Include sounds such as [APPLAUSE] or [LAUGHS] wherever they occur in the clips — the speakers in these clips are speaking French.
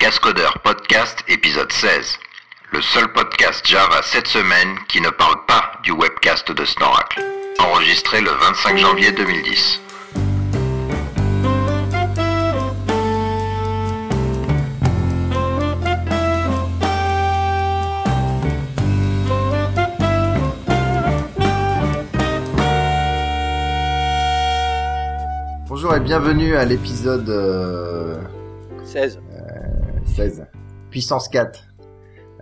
Cascodeurs Podcast épisode 16. Le seul podcast Java cette semaine qui ne parle pas du webcast de Snoracle. Enregistré le 25 janvier 2010. Bonjour et bienvenue à l'épisode euh, 16. 16, puissance 4,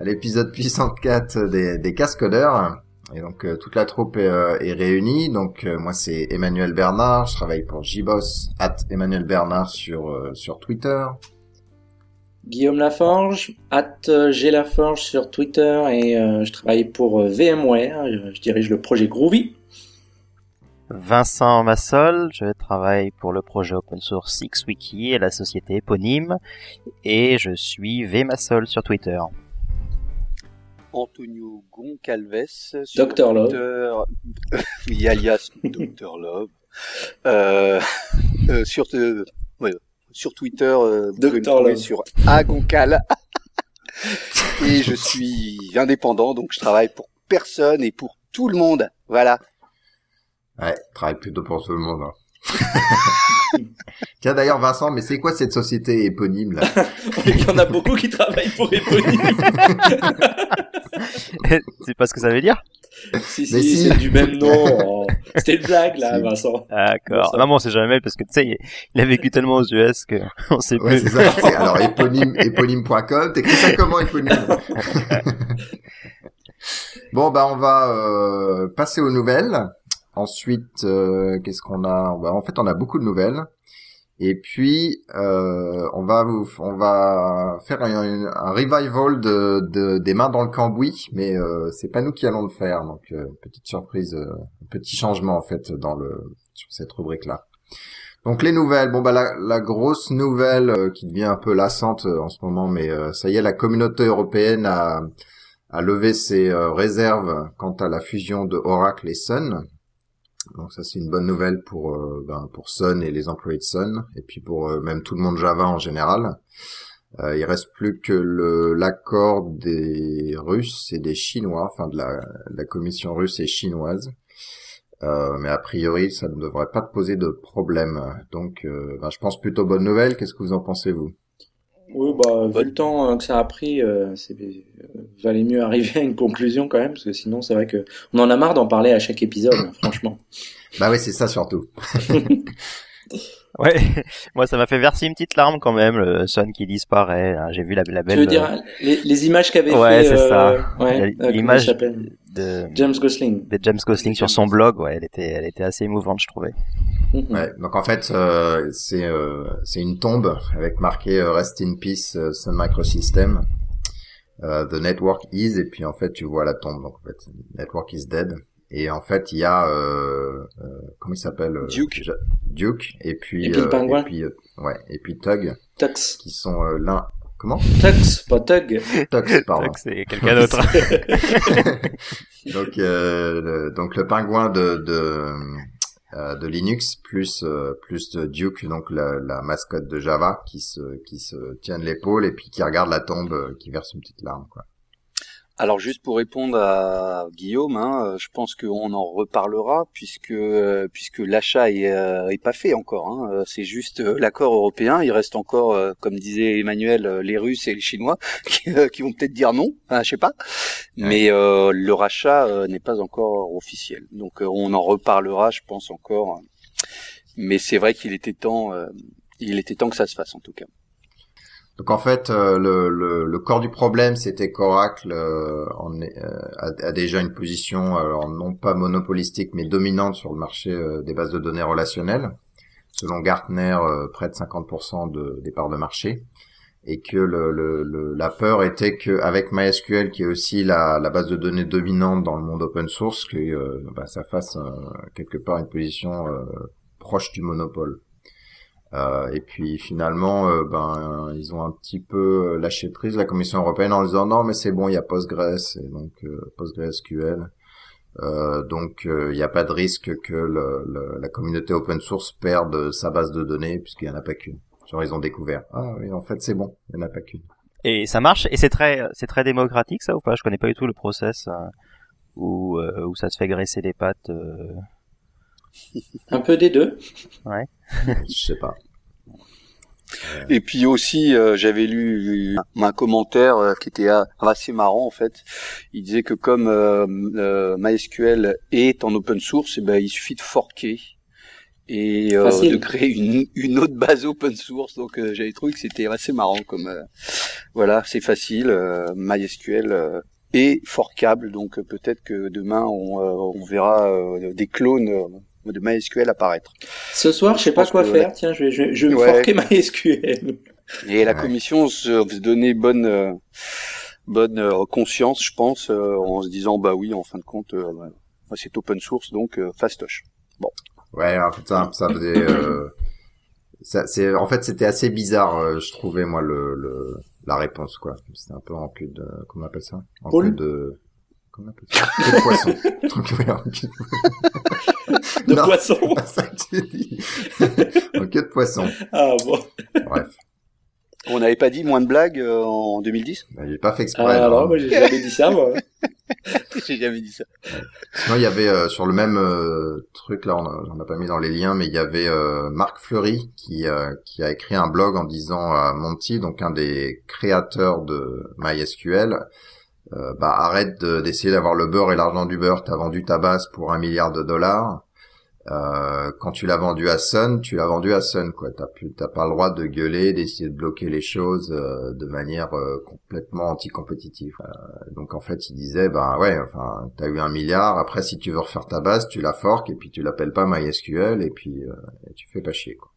à l'épisode puissance 4 des, des cascodeurs. Et donc euh, toute la troupe est, euh, réunie. Donc euh, moi c'est Emmanuel Bernard, je travaille pour JBoss, at Emmanuel Bernard sur, Twitter. Guillaume Laforge, at Laforge sur Twitter et je travaille pour VMware, je dirige le projet Groovy. Vincent Massol, je travaille pour le projet open source XWiki et la société éponyme et je suis VMassol sur Twitter. Antonio Goncalves sur Dr. Love. Twitter, [LAUGHS] oui, alias Dr Love, euh, euh, sur, euh, ouais, sur Twitter, euh, vous Love. sur Agoncal. et je suis indépendant, donc je travaille pour personne et pour tout le monde. Voilà. Ouais, travaille plutôt pour tout le monde. hein. [LAUGHS] Tiens d'ailleurs Vincent, mais c'est quoi cette société éponyme là? [LAUGHS] Il y en a beaucoup qui travaillent pour Epony. [LAUGHS] c'est pas ce que ça veut dire? Si, Mais si, si. c'est du même nom. C'était une blague là, Si. Vincent. D'accord. Non, bon, c'est jamais parce que tu sais, il- il a vécu tellement aux US que on sait Ouais, plus. c'est ça. Alors éponyme, éponyme.com. T'écris ça comment éponyme? Bon, bah on va euh, passer aux nouvelles. Ensuite, euh, qu'est-ce qu'on a? Bah, En fait, on a beaucoup de nouvelles. Et puis, euh, on va faire un, revival de, de- des mains dans le cambouis, mais euh, c'est pas nous qui allons le faire. Donc, euh, petite surprise, petit changement en fait dans sur cette rubrique-là. Donc les nouvelles, bon bah la, grosse nouvelle qui devient un peu lassante en ce moment, mais ça y est, la communauté européenne a, a levé ses réserves quant à la fusion de Oracle et Sun. Donc ça c'est une bonne nouvelle pour euh, ben, pour Sun et les employés de Sun, et puis pour euh, même tout le monde Java en général. Euh, il reste plus que l'accord des Russes et des Chinois, enfin de la, la commission russe et chinoise. Euh, mais a priori, ça ne devrait pas te poser de problème. Donc, ben, je pense plutôt bonne nouvelle. Qu'est-ce que vous en pensez, vous? Oui, bah, vu le temps euh, que ça a pris, euh, c'est, euh, valait mieux arriver à une conclusion quand même, parce que sinon c'est vrai que on en a marre d'en parler à chaque épisode, hein, franchement. Bah oui, c'est ça surtout. [LAUGHS] Ouais. Moi, ça m'a fait verser une petite larme quand même, le Sun qui disparaît. hein. J'ai vu la, la Tu belle veux dire les, les images qu'avait Ouais, fait c'est euh, ça. ouais, euh, l'image de, James Gosling. de James Gosling sur son blog. Ouais, elle était, elle était assez émouvante, je trouvais. Ouais. Donc en fait, euh, c'est euh, c'est une tombe avec marqué euh, Rest in Peace euh, Sun Microsystem. Euh, the network is et puis en fait tu vois la tombe donc en fait network is dead et en fait il y a euh, euh, comment il s'appelle euh, Duke. Duke et puis Et puis le pingouin. et puis euh, ouais et puis Tug Tux. qui sont euh, l'un comment? Tux, pas Tug. Tux pardon Donc, C'est quelqu'un d'autre. [LAUGHS] [LAUGHS] donc, euh, le, donc le pingouin de de, euh, de Linux plus euh, plus Duke donc la, la mascotte de Java qui se qui se tient l'épaule et puis qui regarde la tombe euh, qui verse une petite larme quoi. Alors juste pour répondre à Guillaume, hein, euh, je pense qu'on en reparlera puisque euh, puisque l'achat est, euh, est pas fait encore. Hein, c'est juste l'accord européen. Il reste encore, comme disait Emmanuel, les Russes et les Chinois [LAUGHS] qui, qui vont peut-être dire non. Enfin, je sais pas. Mais euh, le rachat n'est pas encore officiel. Donc on en reparlera, je pense encore. Mais c'est vrai qu'il était temps. il était temps que ça se fasse en tout cas. Donc en fait euh, le, le, le corps du problème c'était qu'Oracle euh, euh, a, a déjà une position alors non pas monopolistique mais dominante sur le marché euh, des bases de données relationnelles. Selon Gartner, euh, près de 50% de, des parts de marché. et que le, le, la peur était qu'avec MySQL, qui est aussi la, la base de données dominante dans le monde open source, que bah, ça fasse quelque part une position proche du monopole. Euh, et puis finalement, euh, ben ils ont un petit peu lâché prise la Commission européenne en disant non mais c'est bon, il y a Postgres et donc euh, PostgreSQL. Euh, donc il n'y a pas de risque que le, le- la communauté open source perde sa base de données puisqu'il n'y en a pas qu'une. Genre ils ont découvert. Ah oui, en fait c'est bon, il n'y en a pas qu'une. Et ça marche? Et c'est très c'est très démocratique ça ou pas? Je connais pas du tout le process euh, où euh, où ça se fait graisser les pattes. Euh. Un peu des deux. Je sais pas. Et puis aussi, euh, j'avais lu un, un commentaire euh, qui était assez marrant en fait. Il disait que comme euh, euh, MySQL est en open source, eh ben, il suffit de forker et euh, de créer une, une autre base open source. Donc euh, j'avais trouvé que c'était assez marrant comme euh, voilà, c'est facile. euh, MySQL euh, est forkable, donc euh, peut-être que demain on, euh, on verra euh, des clones euh, de MySQL apparaître. Ce soir, je sais pas quoi que, faire. Tiens, je vais, je vais, je vais me forquer [LAUGHS] MySQL. Et la Ouais. commission se, donnait bonne euh, bonne euh, conscience, je pense, euh, en se disant bah oui, en fin de compte, euh, bah, c'est open source, donc euh, fastoche. Ouais, en fait, ça, ça faisait. Euh, ça, c'est, en fait, c'était assez bizarre, euh, je trouvais moi le, le la réponse quoi. C'était un peu en cul de, comment on appelle ça? En queue de, comment appelle ça de poisson. Donc, ouais, en queue de- Non, poisson. c'est pas ça que tu dis. [LAUGHS] en queue de poisson. Ah bon. Bref, On n'avait pas dit moins de blagues euh, en 2010 bah, j'ai pas fait exprès. Ah, non. alors, moi, j'ai jamais dit ça, moi. [LAUGHS] J'ai jamais dit ça. Sinon, il y avait euh, sur le même euh, truc là, on a- j'en ai pas mis dans les liens, mais il y avait euh, Marc Fleury qui euh, qui a écrit un blog en disant à Monty, donc un des créateurs de MySQL, euh, bah arrête de- d'essayer d'avoir le beurre et l'argent du beurre. T'as vendu ta base pour un milliard de dollars. Euh, quand tu l'as vendu à Sun, tu l'as vendu à Sun quoi. T'as plus, t'as pas le droit de gueuler, d'essayer de bloquer les choses euh, de manière complètement anticompétitive. Donc en fait, il disait bah ouais, enfin t'as eu un milliard. Après, si tu veux refaire ta base, tu la forques et puis tu l'appelles pas MySQL et puis tu fais pas chier quoi.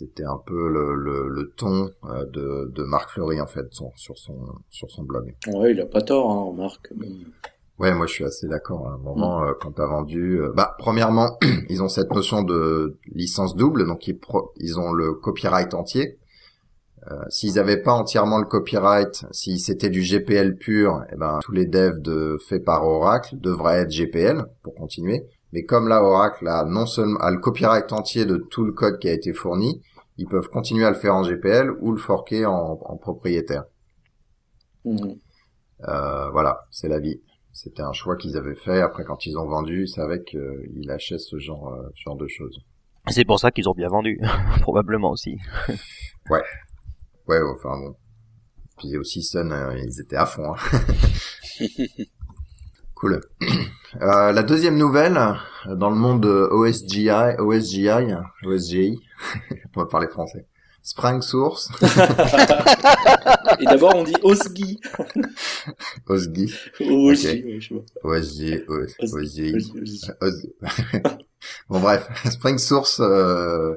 C'était un peu le, le, le ton euh, de, de Marc Fleury en fait son- sur son sur son blog. Ouais, il a pas tort, hein, remarque. Ouais, moi je suis assez d'accord. À un moment, euh, quand t'as vendu, euh, bah premièrement, [CLEARS THROAT] ils ont cette notion de licence double, donc ils, pro- ils ont le copyright entier. Euh, S'ils avaient pas entièrement le copyright, si c'était du GPL pur, eh ben tous les devs de faits par Oracle devraient être GPL pour continuer. Mais comme là Oracle a non seulement a le copyright entier de tout le code qui a été fourni, ils peuvent continuer à le faire en GPL ou le forquer en, en propriétaire. Mhm. Euh, voilà, c'est la vie. C'était un choix qu'ils avaient fait. Après, quand ils ont vendu, ils savaient qu'ils lâchaient ce genre, euh, genre de choses. C'est pour ça qu'ils ont bien vendu, [LAUGHS] probablement aussi. [LAUGHS] Ouais, enfin bon. Puis aussi Sun, euh, ils étaient à fond. hein. [LAUGHS] cool. Euh, la deuxième nouvelle, euh, dans le monde de OSGI, OSGI, OSGI, on va parler français. Spring Source, Et d'abord, on dit Osgi. OSGI, Osgi. OSGI, OS- OSGI. Bon bref, Spring Source euh,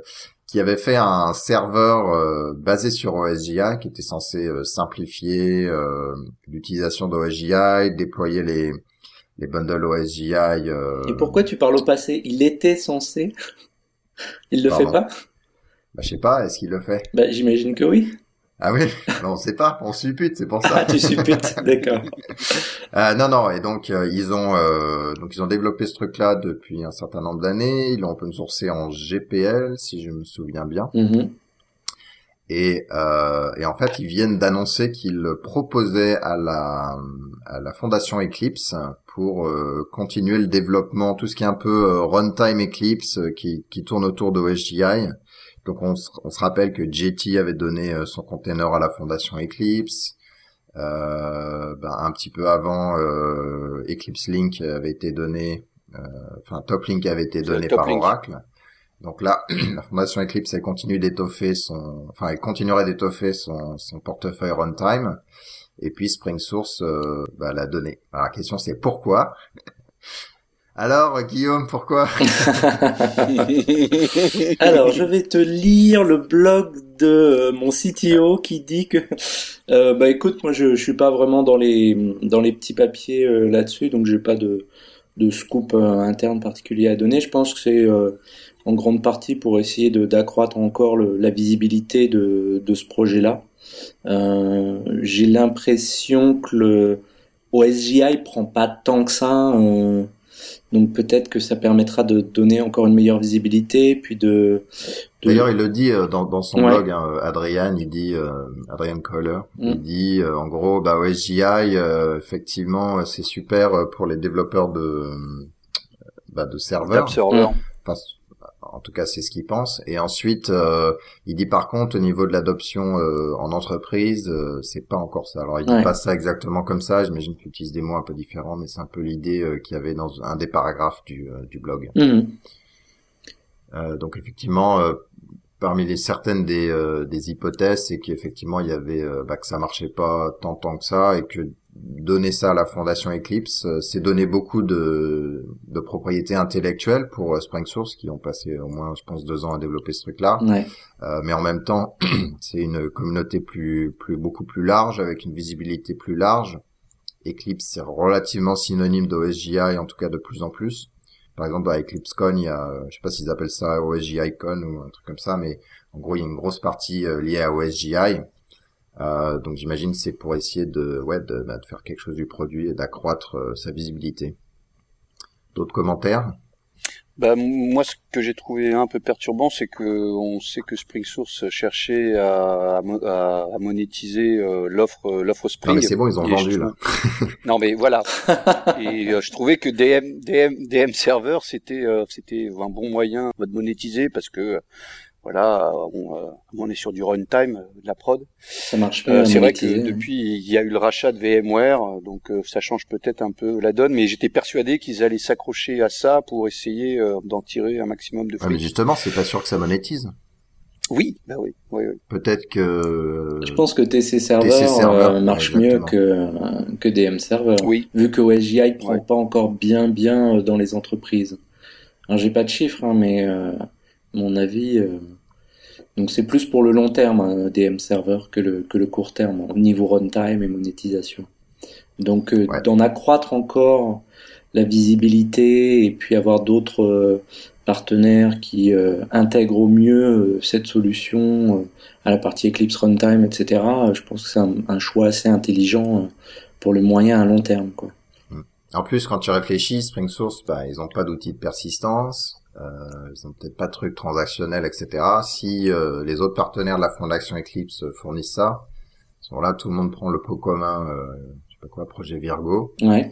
qui avait fait un serveur euh, basé sur OSGI qui était censé euh, simplifier euh, l'utilisation d'OSGI, déployer les les bundles OSGI. Euh, Et pourquoi tu parles au passé? Il était censé. Il le Pardon. fait pas? Bah, je sais pas, est-ce qu'il le fait? Bah, j'imagine que oui. Ah oui, non, [LAUGHS] on sait pas, on suppute, c'est pour ça. Ah, tu supputes, [LAUGHS] d'accord. Euh, non, non, et donc euh, ils ont euh, donc ils ont développé ce truc-là depuis un certain nombre d'années. Ils l'ont open sourcé en GPL, si je me souviens bien. Mhm. Et, euh, et en fait, ils viennent d'annoncer qu'ils proposaient à la, à la fondation Eclipse pour euh, continuer le développement, tout ce qui est un peu euh, runtime Eclipse euh, qui, qui tourne autour de OSGI. Donc on, se- on se rappelle que JT avait donné euh, son container à la fondation Eclipse. Euh, ben, un petit peu avant, euh, Eclipse Link avait été donné, euh, enfin Top Link avait été donné par. Oracle. Donc là, [CLEARS THROAT] la fondation Eclipse, elle continue d'étoffer son, enfin, elle continuerait d'étoffer son, son portefeuille runtime. Et puis Spring Source euh, bah, l'a donné. Alors la question c'est pourquoi? [LAUGHS] Alors Guillaume, pourquoi? [LAUGHS] [LAUGHS] Alors, je vais te lire le blog de euh, mon CTO qui dit que, euh, bah écoute, moi je, je suis pas vraiment dans les dans les petits papiers euh, là-dessus, donc j'ai pas de de scoop interne particulier à donner. Je pense que c'est euh, en grande partie pour essayer de d'accroître encore le- la visibilité de de ce projet-là. Euh, j'ai l'impression que le OSGI prend pas tant que ça. euh, donc peut-être que ça permettra de donner encore une meilleure visibilité, puis de. de... D'ailleurs, il le dit euh, dans, dans son Ouais. blog, hein, Adrian, il dit, euh, Adrian Kohler, Mm. il dit, euh, en gros, bah OSGI, euh, effectivement, c'est super pour les développeurs de, euh, bah, de serveurs. Enfin, en tout cas, c'est ce qu'il pense. Et ensuite, euh, il dit par contre, au niveau de l'adoption euh, en entreprise, euh, c'est pas encore ça. Alors, il dit Ouais. pas ça exactement comme ça. J'imagine qu'il utilise des mots un peu différents, mais c'est un peu l'idée euh, qu'il y avait dans un des paragraphes du, euh, du blog. Mhm. Euh, donc, effectivement, euh, parmi les certaines des, euh, des hypothèses, c'est qu'effectivement, il y avait bah, que ça marchait pas tant tant que ça et que donner ça à la fondation Eclipse, euh, c'est donner beaucoup de, de propriétés intellectuelles pour euh, Spring Source qui ont passé au moins, je pense, deux ans à développer ce truc-là. Ouais. Euh, mais en même temps, [CLEARS THROAT] c'est une communauté plus, plus, beaucoup plus large, avec une visibilité plus large. Eclipse, c'est relativement synonyme d'OSGI, en tout cas de plus en plus. Par exemple, à EclipseCon, il y a, je sais pas s'ils appellent ça OSGICon ou un truc comme ça, mais en gros, il y a une grosse partie liée à OSGI. Euh, donc j'imagine c'est pour essayer de, ouais, de, bah, de faire quelque chose du produit et d'accroître euh, sa visibilité. D'autres commentaires? Bah, moi, ce que j'ai trouvé un peu perturbant, c'est que on sait que Spring Source cherchait à, à à- monétiser euh, l'offre l'offre Non Spring. mais c'est bon, ils ont je vendu là. [LAUGHS] Non mais voilà. Et euh, je trouvais que DM DM DM server c'était euh, c'était un bon moyen de monétiser parce que euh, voilà on, euh, on est sur du runtime euh, de la prod. Ça marche Euh, mieux. c'est vrai que monétiser. depuis il y a eu le rachat de VMware donc euh, ça change peut-être un peu la donne mais j'étais persuadé qu'ils allaient s'accrocher à ça pour essayer euh, d'en tirer un maximum de Ouais, mais fruits. justement, c'est pas sûr que ça monétise. Oui, bah oui, oui, oui. Peut-être que Je pense que TC Server, TC Server, euh, marche ouais, mieux que, que DM Server. Oui, Vu que OSGI prend Ouais. pas encore bien bien dans les entreprises. Alors j'ai pas de chiffres, hein, mais euh, mon avis, euh, donc c'est plus pour le long terme hein, DM Server que le que le court terme au niveau runtime et monétisation. Donc euh, Ouais. d'en accroître encore la visibilité et puis avoir d'autres euh, partenaires qui euh, intègrent au mieux euh, cette solution euh, à la partie Eclipse Runtime, etc. je pense que c'est un, un choix assez intelligent euh, pour le moyen à long terme, quoi. En plus, quand tu réfléchis, Spring Source, bah, ils ont pas d'outils de persistance, euh, ils ont peut-être pas de trucs transactionnels, etc. Si euh, les autres partenaires de la fondation Eclipse fournissent ça, à ce moment-là, tout le monde prend le pot commun, euh, je sais pas quoi, projet Virgo, Ouais.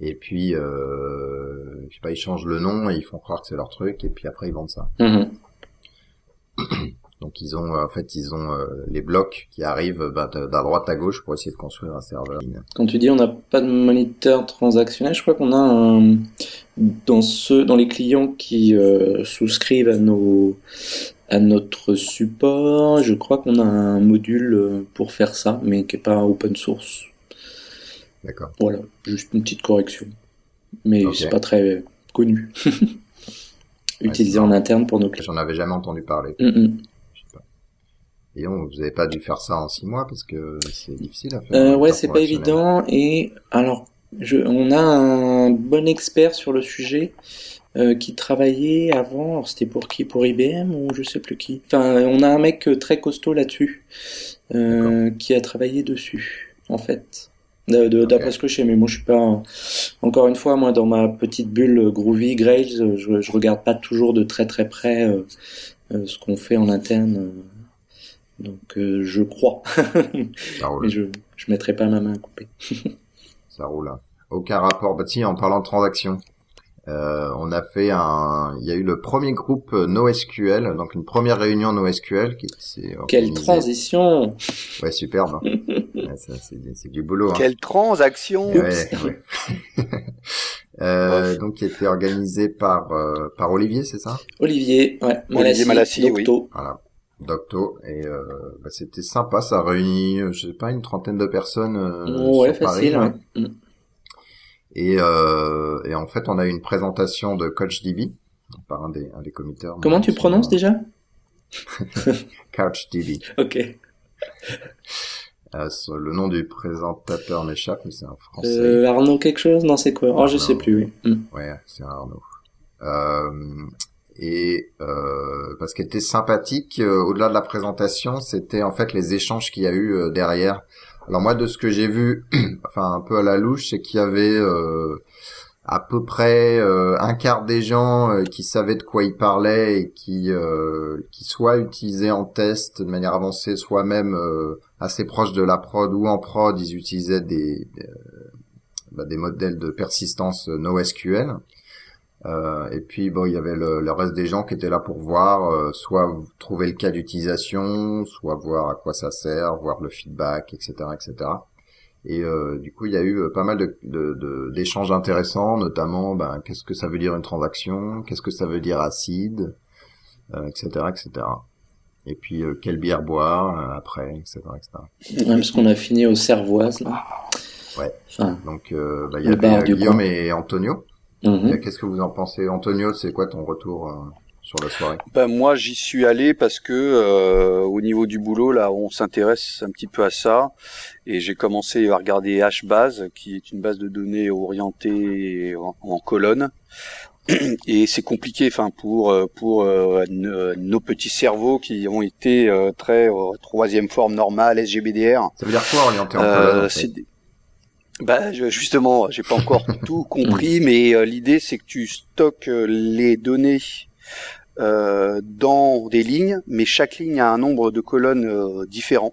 et puis, euh, je sais pas, ils changent le nom et ils font croire que c'est leur truc, et puis après ils vendent ça. Mhm. [CLEARS THROAT] Donc ils ont, euh, en fait, ils ont euh, les blocs qui arrivent bah, d'un droite à gauche pour essayer de construire un serveur. Quand tu dis on n'a pas de moniteur transactionnel, je crois qu'on a un dans ceux dans les clients qui euh, souscrivent à nos à notre support, je crois qu'on a un module pour faire ça, mais qui est pas open source. D'accord. Voilà, juste une petite correction. Mais Ok. c'est pas très connu. [LAUGHS] Utilisé en interne pour nos clients. J'en avais jamais entendu parler. Sais pas. Et on, vous avez pas dû faire ça en six mois parce que c'est difficile à faire. Euh, un ouais, c'est pas évident. Et alors, je, on a un bon expert sur le sujet euh, qui travaillait avant. C'était pour qui Pour IBM ou je sais plus qui. Enfin, on a un mec euh, très costaud là-dessus euh, qui a travaillé dessus, en fait. D'après ce que je sais, mais moi je suis pas. Encore une fois, moi dans ma petite bulle Groovy Grails, euh, je, je regarde pas toujours de très très près euh, euh, ce qu'on fait en interne. Donc euh, je crois. [LAUGHS] Ça roule. Mais je je mettrai pas ma main à couper. [LAUGHS] Ça roule. hein. Aucun rapport. Bah si, en parlant de transactions, euh, on a fait un. Il y a eu le premier groupe euh, NoSQL, donc une première réunion NoSQL qui s'est Quelle transition Ouais, superbe. [LAUGHS] Ouais, ça, c'est du boulot. Hein. quelle transaction Ouais, ouais. euh, donc qui était organisé par euh, par Olivier, c'est ça? Olivier, ouais, Olivier Malassi, Docto. Voilà. Docto et euh, bah, c'était sympa, ça réunit, euh, je sais pas, une trentaine de personnes euh, ouais, sur Paris. facile. ouais. Mm. Et, euh, et en fait, on a eu une présentation de CouchDB par un des, un des committeurs. Comment tu prononces déjà [LAUGHS] CouchDB. Ok. Euh, le nom du présentateur m'échappe, mais c'est un français. Euh, Arnaud quelque chose? Non, c'est quoi? Oh, je sais plus. Oui. Mm. Ouais, c'est un Arnaud. Euh, et euh, parce qu'elle était sympathique, euh, au-delà de la présentation, c'était en fait les échanges qu'il y a eu euh, derrière. Alors moi, de ce que j'ai vu, [CLEARS THROAT] enfin un peu à la louche, c'est qu'il y avait euh, à peu près euh, un quart des gens euh, qui savaient de quoi ils parlaient et qui qui soit utilisaient en test de manière avancée, soit même assez proche de la prod ou en prod, ils utilisaient des des, bah, des modèles de persistance NoSQL. Et puis bon, il y avait le, le, reste des gens qui étaient là pour voir, soit trouver le cas d'utilisation, soit voir à quoi ça sert, voir le feedback, etc., etc. Et euh, du coup, il y a eu euh, pas mal de, d'échanges intéressants, notamment ben, qu'est-ce que ça veut dire une transaction, qu'est-ce que ça veut dire acide, euh, etc., etc. Et puis euh, quelle bière boire euh, après, etc., etc. Même ce qu'on a fini au Cervoise là. Ouais. Donc bah, il y a Guillaume et Antonio. Mhm. Qu'est-ce que vous en pensez, Antonio? C'est quoi ton retour sur la soirée? Ben, Moi, j'y suis allé parce que euh, au niveau du boulot, là, on s'intéresse un petit peu à ça. Et j'ai commencé à regarder HBase, qui est une base de données orientée en, colonne. [CLEARS THROAT] Et c'est compliqué, enfin pour pour euh, nos petits cerveaux qui ont été euh, très troisième forme normale SGBDR. Ça veut dire quoi orienté en colonne bah, justement, j'ai pas encore [LAUGHS] tout compris, mais l'idée c'est que tu stockes les données euh, dans des lignes, mais chaque ligne a un nombre de colonnes euh, différents.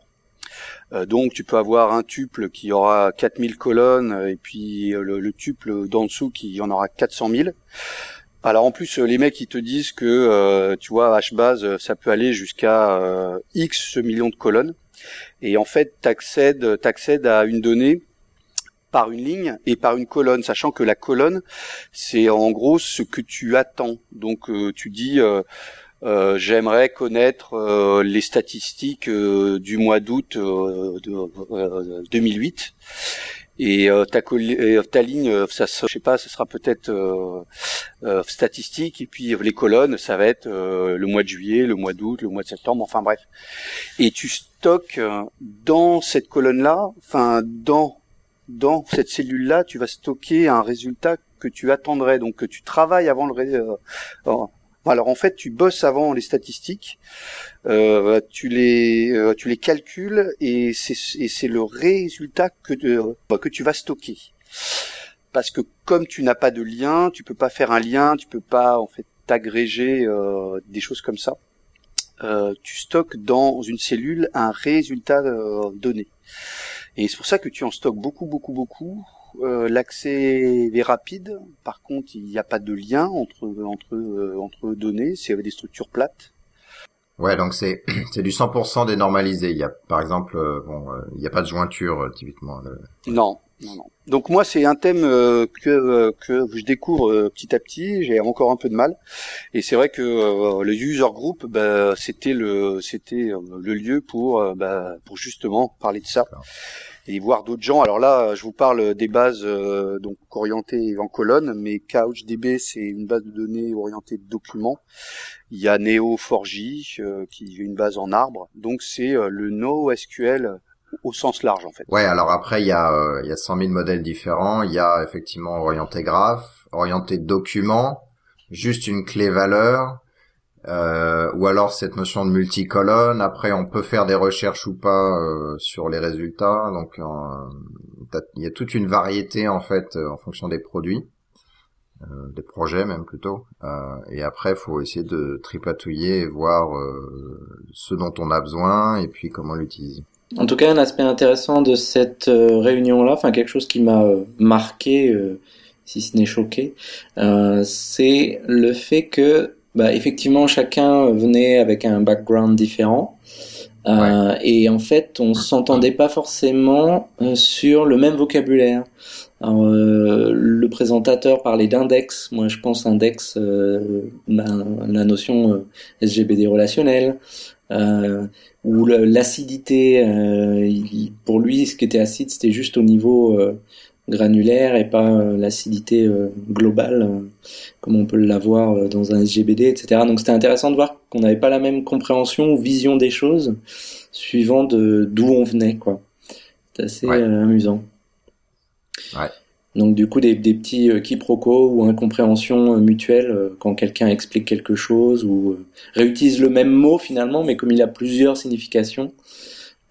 Euh, donc tu peux avoir un tuple qui aura 4000 colonnes et puis le, tuple d'en dessous qui en aura 400 000. Alors en plus les mecs ils te disent que tu vois HBase ça peut aller jusqu'à X millions de colonnes et en fait t'accèdes t'accèdes à une donnée par une ligne et par une colonne, sachant que la colonne, c'est en gros ce que tu attends. Donc euh, tu dis, euh, euh, j'aimerais connaître les statistiques du mois d'août de 2008. Et ta, ta ligne, ça, je sais pas, ça sera peut-être statistique. Et puis les colonnes, ça va être le mois de juillet, le mois d'août, le mois de septembre. Enfin bref. Et tu stockes dans cette colonne-là, enfin dans dans cette cellule-là, tu vas stocker un résultat que tu attendrais, donc que tu travailles avant le. Euh, alors en fait, tu bosses avant les statistiques, euh, tu les euh, tu les calcules et c'est le résultat que que tu vas stocker. Parce que comme tu n'as pas de lien, tu peux pas faire un lien, tu peux pas en fait agréger des choses comme ça. tu stockes dans une cellule un résultat donné. Et c'est pour ça que tu en stockes beaucoup, beaucoup, beaucoup. Euh, L'accès est rapide. Par contre, il n'y a pas de lien entre entre euh, entre données. C'est des structures plates. Ouais, donc c'est [CLEARS THROAT] c'est du 100% dénormalisé. Il y a par exemple, euh, bon, euh, il n'y a pas de jointure typiquement. Non, non, non. Donc moi, c'est un thème que que je découvre petit à petit. J'ai encore un peu de mal. Et c'est vrai que le user group, bah, c'était le c'était le lieu pour bah, pour justement parler de ça et voir d'autres gens. Alors là, je vous parle des bases euh, donc orientées en colonne, mais CouchDB c'est une base de données orientée de documents. Il y a Neo4j euh, qui est une base en arbre. Donc c'est euh, le NoSQL au sens large en fait. Ouais, alors après il y a il y a 100 000 modèles différents. Il y a effectivement orienté graphe, orienté document, juste une clé valeur euh, ou alors cette notion de multicolonne. Après, on peut faire des recherches ou pas euh, sur les résultats. Donc, euh, il y a toute une variété en fait en fonction des produits, des projets même plutôt. et après, faut essayer de tripatouiller et voir ce dont on a besoin et puis comment l'utiliser. En tout cas, un aspect intéressant de cette réunion-là, enfin quelque chose qui m'a marqué, si ce n'est choqué, c'est le fait que bah, effectivement, chacun venait avec un background différent. Euh, Et en fait, on s'entendait pas forcément euh, sur le même vocabulaire. Alors, euh, le présentateur parlait d'index. Moi, je pense index, euh, la, la, notion euh, SGBD relationnelle, ou l'acidité. pour lui, ce qui était acide, c'était juste au niveau granulaire et pas euh, l'acidité euh, globale euh, comme on peut l'avoir dans un SGBD, etc. Donc c'était intéressant de voir qu'on n'avait pas la même compréhension ou vision des choses suivant d'où on venait, quoi. C'est assez amusant. Ouais. Donc du coup des, des petits quiproquos ou incompréhensions mutuelles quand quelqu'un explique quelque chose ou réutilise le même mot finalement, mais comme il a plusieurs significations,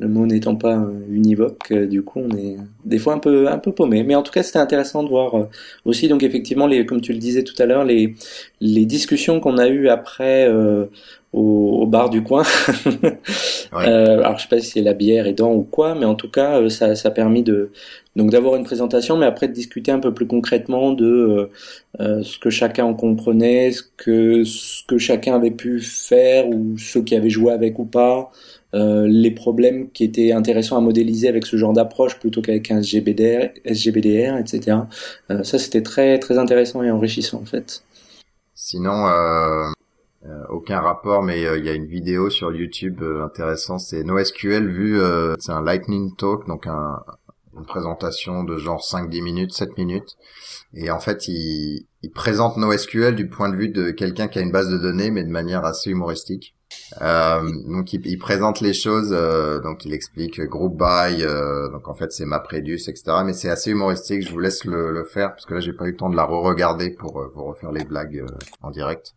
le mot n'étant pas euh, univoque, euh, du coup on est des fois un peu un peu paumé. Mais en tout cas c'était intéressant de voir euh, aussi donc effectivement les comme tu le disais tout à l'heure les les discussions qu'on a eues après au, bar du coin. [LAUGHS] alors je sais pas si c'est la bière aidant ou quoi, mais en tout cas ça ça a permis de donc d'avoir une présentation, mais après de discuter un peu plus concrètement de ce que chacun en comprenait, ce que ce que chacun avait pu faire ou ceux qui avaient joué avec ou pas. Euh, les problèmes qui étaient intéressants à modéliser avec ce genre d'approche plutôt qu'avec un SGBDR, SGBDR etc. Euh, ça, c'était très très intéressant et enrichissant en fait. Sinon, euh, euh aucun rapport, mais il y a une vidéo sur YouTube intéressante. C'est NoSQL vu, c'est un Lightning Talk, donc un, une présentation de genre 5-10 minutes, 7 minutes. Et en fait, il, il présente NoSQL du point de vue de quelqu'un qui a une base de données, mais de manière assez humoristique. Euh, donc il, il, présente les choses, euh, donc il explique group by, euh, donc en fait c'est MapReduce, etc. Mais c'est assez humoristique. Je vous laisse le, le faire parce que là j'ai pas eu le temps de la re-regarder pour, euh, pour refaire les blagues euh, en direct.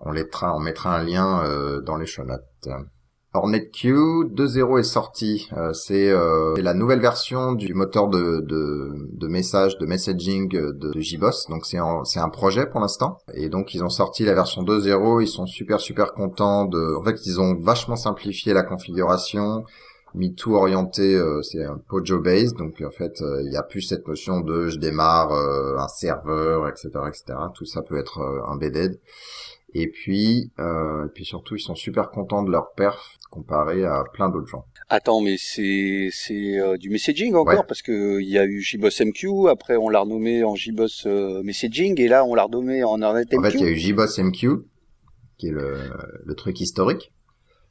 On mettra, on mettra un lien dans les show notes. HornetQ 2.0 est sorti. Euh, c'est euh, la nouvelle version du moteur de, de, de message, de messaging de, de JBoss. Donc c'est un projet pour l'instant. Et donc ils ont sorti la version 2.0. Ils sont super super contents de. En fait ils ont vachement simplifié la configuration mis tout orienté, euh, c'est un Pojo base, donc en fait il n'y a plus cette notion de je démarre un serveur, etc., etc. Tout ça peut être embedded. Et puis, euh, et puis surtout, ils sont super contents de leur perf comparé à plein d'autres gens. Attends, mais c'est c'est euh, du messaging encore parce que il y a eu JBoss MQ, après on l'a renommé en JBoss euh, Messaging et là on l'a renommé en Hornet MQ. En fait, il y a eu JBoss MQ qui est le, le truc historique.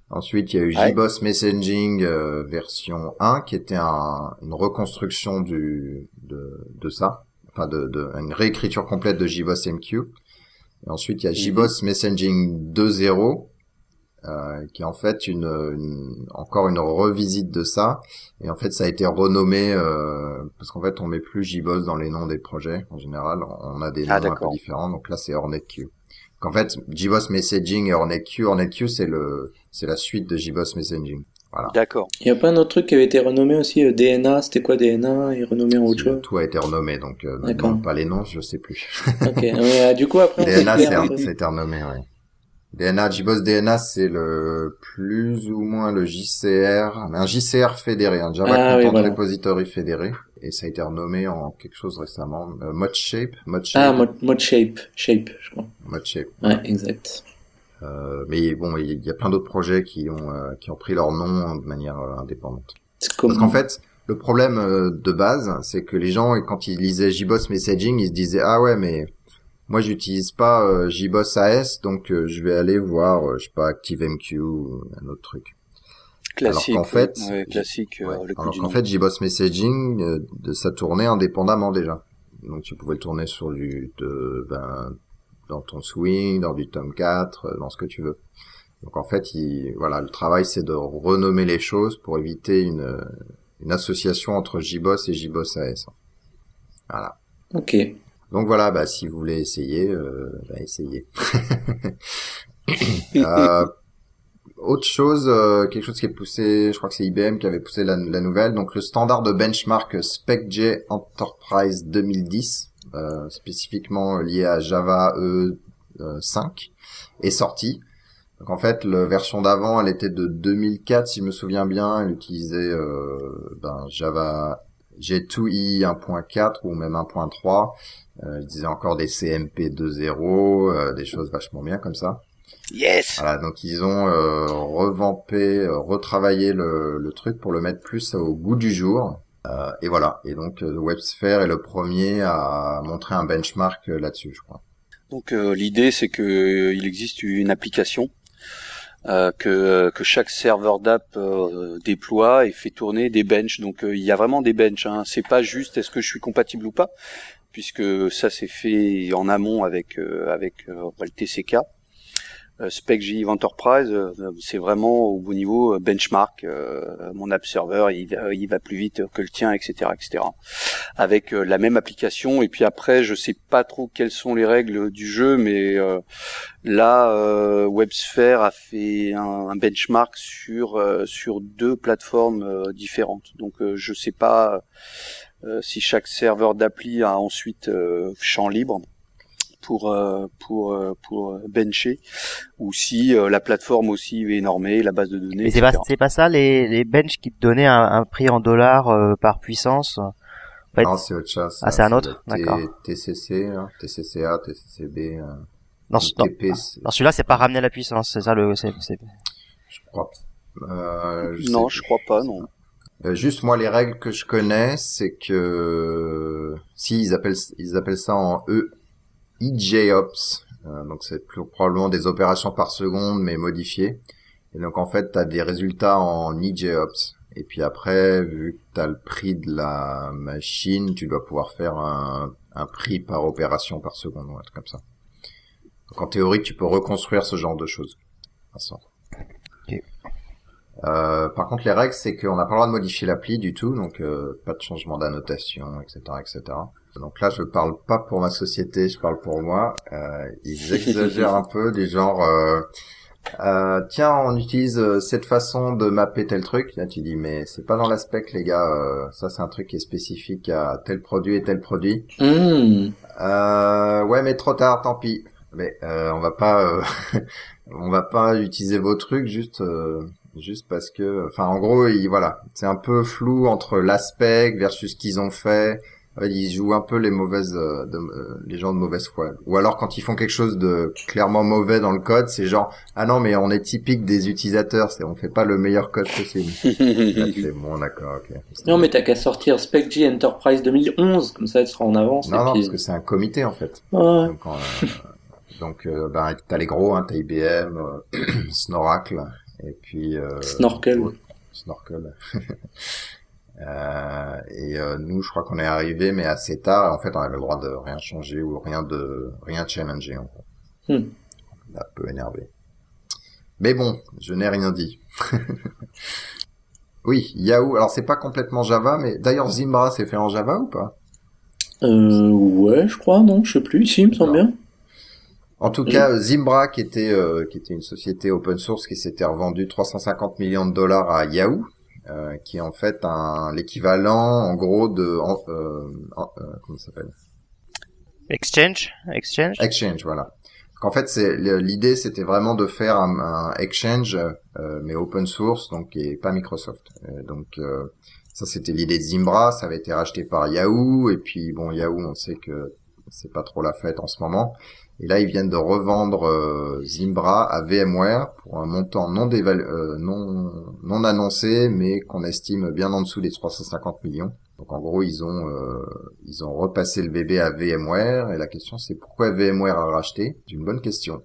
Ensuite, il y a eu JBoss Messaging euh, version 1 qui était un, une reconstruction du de, de ça, enfin de, de une réécriture complète de JBoss MQ. Et ensuite, il y a mhm. JBoss Messaging 2.0 euh, qui est en fait une, encore une revisite de ça. Et en fait, ça a été renommé euh, parce qu'en fait, on met plus JBoss dans les noms des projets. En général, on a des ah, noms un peu différents. Donc là, c'est HornetQ. Donc en fait, JBoss Messaging et HornetQ, HornetQ, c'est le c'est la suite de JBoss Messaging. Voilà. D'accord. Il y a pas un autre truc qui avait été renommé aussi, euh, DNA, c'était quoi DNA et renommé en autre chose? Tout a été renommé, donc euh, pas les noms, je sais plus. ok, mais, euh, du coup après... DNA, c'est été renommé, oui. DNA, JBoss DNA, c'est le plus ou moins le JCR, un JCR fédéré, un Java ah, Content oui, Repository fédéré, et ça a été renommé en quelque chose récemment, euh, ModShape, ModShape. Ah, Mod, ModShape, Shape, je crois. ModShape. Ouais, exact. Euh, mais bon, il y a plein d'autres projets qui ont euh, qui ont pris leur nom de manière euh, indépendante. Parce qu'en fait, le problème de base, c'est que les gens, quand ils lisaient JBoss Messaging, ils se disaient ah ouais, mais moi j'utilise pas JBoss AS, donc je vais aller voir, je sais pas ActiveMQ ou un autre truc. Classique. Alors qu'en fait, classique. alors qu'en fait, JBoss Messaging, de, ça tournait indépendamment déjà. Donc tu pouvais le tourner sur du de, ben, dans ton swing, dans du tome 4, euh, dans ce que tu veux. Donc en fait, il, voilà, le travail c'est de renommer les choses pour éviter une, une association entre JBoss et JBoss AS. Voilà. Ok. Donc voilà, bah, si vous voulez essayer, euh, bah, essayez. [LAUGHS] euh, autre chose, euh, quelque chose qui est poussé, je crois que c'est IBM qui avait poussé la, la, nouvelle, donc le standard de benchmark SpecJ Enterprise 2010 euh, spécifiquement lié à Java E5 est sorti. Donc en fait, la version d'avant, elle était de 2004 si je me souviens bien. Elle utilisait euh, ben, Java G2i 1.4 ou même 1.3. Euh, il disait encore des CMP 2.0, euh, des choses vachement bien comme ça. Yes. Voilà, donc ils ont euh, revampé, euh, retravaillé le, le, truc pour le mettre plus au goût du jour. Euh, et voilà. Et donc euh, WebSphere est le premier à montrer un benchmark euh, là-dessus, je crois. Donc l'idée c'est que il existe une application que, que chaque serveur d'app déploie et fait tourner des benches. Donc il y a vraiment des benches. Hein. C'est pas juste est-ce que je suis compatible ou pas, puisque ça c'est fait en amont avec avec le TCK. Euh, SpecJ Enterprise, euh, c'est vraiment au niveau benchmark. mon app server, il, va plus vite que le tien, etc., etc. Avec la même application. Et puis après, je sais pas trop quelles sont les règles du jeu, mais là, WebSphere a fait un, benchmark sur sur deux plateformes différentes. Donc, je sais pas si chaque serveur d'appli a ensuite champ libre pour euh, pour euh, pour bencher ou si euh, la plateforme aussi est normée, la base de données. c'est pas c'est pas ça les les bench qui te donnaient un, prix en dollars par puissance. non, c'est autre chose. Ah, c'est un autre, d'accord. TCC, hein, TCCA, TCCB. non, non, celui-là, c'est pas ramener la puissance, c'est ça le. c'est Je crois. je non, je crois pas, non. juste moi, les règles que je connais, c'est que si ils appellent ils appellent ça en E EJOps. Euh, donc c'est probablement des opérations par seconde mais modifiées. Et donc en fait, tu as des résultats en EJOps. Et puis après, vu que tu as le prix de la machine, tu dois pouvoir faire un, un prix par opération par seconde ou un truc comme ça. Donc en théorie, tu peux reconstruire ce genre de choses. Euh, par contre, les règles, c'est qu'on n'a pas le droit de modifier l'appli du tout, donc euh, pas de changement d'annotation, etc., etc. Donc là, je parle pas pour ma société, je parle pour moi. Euh, ils [LAUGHS] exagèrent un peu, du genre, euh, euh, tiens, on utilise euh, cette façon de mapper tel truc. Là, tu dis, mais c'est pas dans l'aspect, les gars. Euh, ça, c'est un truc qui est spécifique à tel produit et tel produit. Mmh. ouais, mais trop tard, tant pis. Mais on va pas, [LAUGHS] on va pas utiliser vos trucs juste juste parce que enfin en gros il, voilà c'est un peu flou entre l'aspect versus ce qu'ils ont fait ils jouent un peu les mauvaises, euh, euh, les gens de mauvaise foi. Ou alors quand ils font quelque chose de clairement mauvais dans le code, c'est genre ah non mais on est typique des utilisateurs, c'est on fait pas le meilleur code possible. [LAUGHS] c'est bon d'accord, ok. Non mais t'as qu'à sortir SpecG Enterprise 2011, comme ça tu seras en avance. Non non parce que c'est un comité en fait. Ouais. Donc, euh, [LAUGHS] donc euh, ben t'as les gros, hein, t'as IBM, [CLEARS THROAT] Snoracle et puis Snorkel. Snorkel. [LAUGHS] Euh, et euh, nous, je crois qu'on est arrivé, mais assez tard. En fait, on avait le droit de rien changer ou rien de rien challenger. En fait. Hmm. Un peu énervé. Mais bon, je n'ai rien dit. [LAUGHS] oui, Yahoo. Alors c'est pas complètement Java, mais d'ailleurs Zimbra c'est fait en Java ou pas? Euh, Ouais, je crois. Non, je sais plus. Si, il me semble bien. En tout cas, Zimbra, qui était euh, qui était une société open source qui s'était revendue 350 millions de dollars à Yahoo, euh, qui est en fait un l'équivalent en gros de euh, euh, comment ça s'appelle? Exchange, Exchange? Exchange, voilà. En fait, c'est l'idée, c'était vraiment de faire un, un Exchange, euh, mais open source, donc et pas Microsoft. donc ça, c'était l'idée de Zimbra. Ça avait été racheté par Yahoo, et puis bon, Yahoo, on sait que c'est pas trop la fête en ce moment. Et là, ils viennent de revendre euh, Zimbra à VMware pour un montant non, euh, non, non annoncé, mais qu'on estime bien en dessous des 350 millions. Donc en gros, ils ont euh, ils ont repassé le bébé à VMware. Et la question, c'est pourquoi VMware a racheté? C'est une bonne question.